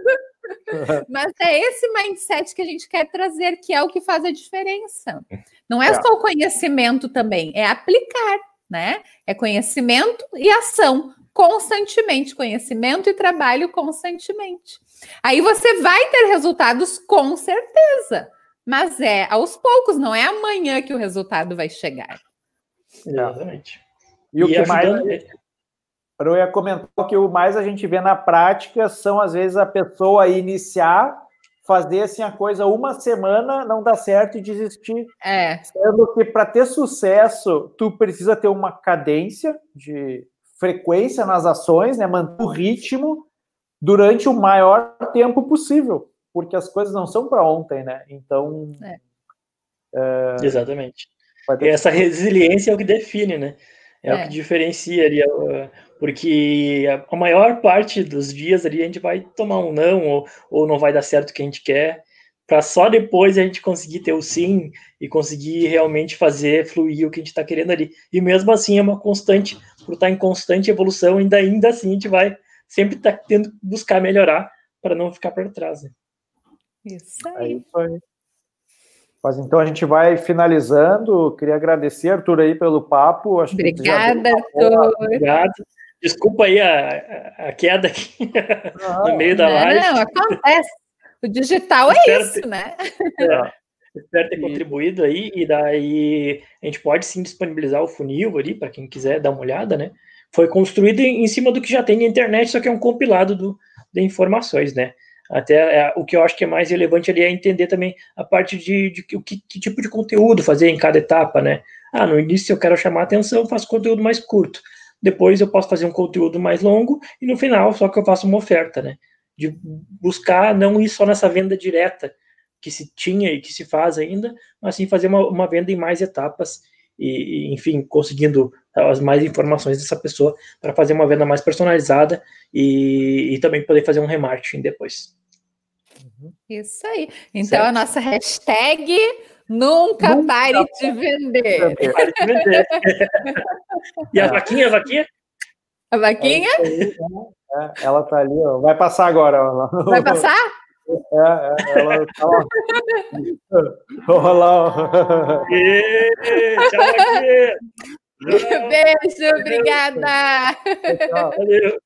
*laughs* Mas é esse mindset que a gente quer trazer, que é o que faz a diferença. Não é, é. só o conhecimento também, é aplicar, né? É conhecimento e ação constantemente, conhecimento e trabalho constantemente. Aí você vai ter resultados com certeza, mas é aos poucos, não é amanhã que o resultado vai chegar. Exatamente. E, e o que mais eu ia comentar que o mais a gente vê na prática são, às vezes, a pessoa iniciar, fazer assim a coisa uma semana, não dá certo e desistir. É. Sendo que para ter sucesso, tu precisa ter uma cadência de frequência nas ações, né? Manter o ritmo durante o maior tempo possível, porque as coisas não são para ontem, né? Então. É. É... Exatamente. E essa resiliência é o que define, né? É, é, o que diferencia ali porque a maior parte dos dias ali a gente vai tomar um não ou, ou não vai dar certo o que a gente quer, para só depois a gente conseguir ter o sim e conseguir realmente fazer fluir o que a gente está querendo ali. E mesmo assim é uma constante, por estar tá em constante evolução, ainda, ainda assim a gente vai sempre estar tá tendo que buscar melhorar para não ficar para trás. Né? Isso aí. É isso aí. Mas então a gente vai finalizando. Queria agradecer, Arthur, aí pelo papo. Acho Obrigada, Arthur. Obrigado. Desculpa aí a, a queda aqui não, *laughs* no meio da live. Não, acontece. O digital é isso, ter, né? É, espero ter contribuído aí, e daí a gente pode sim disponibilizar o funil ali, para quem quiser dar uma olhada, né? Foi construído em, em, cima do que já tem na internet, só que é um compilado do, de informações, né? Até é, o que eu acho que é mais relevante ali é entender também a parte de, de, que, que, tipo de conteúdo fazer em cada etapa, né? Ah, no início eu quero chamar atenção, faço conteúdo mais curto depois eu posso fazer um conteúdo mais longo e no final só que eu faço uma oferta, né? De buscar não ir só nessa venda direta que se tinha e que se faz ainda, mas sim fazer uma, uma venda em mais etapas e, enfim, conseguindo as mais informações dessa pessoa para fazer uma venda mais personalizada e, e também poder fazer um remarketing depois. Isso aí. Então certo. a nossa hashtag Nunca, Nunca pare de vender. Pare de vender. *laughs* e a vaquinha, a vaquinha? A vaquinha? É, ela tá ali, ó. vai passar agora. Ela. Vai passar? É, é, ela tá lá. Olha lá. tchau, *laughs* Beijo, obrigada. Valeu.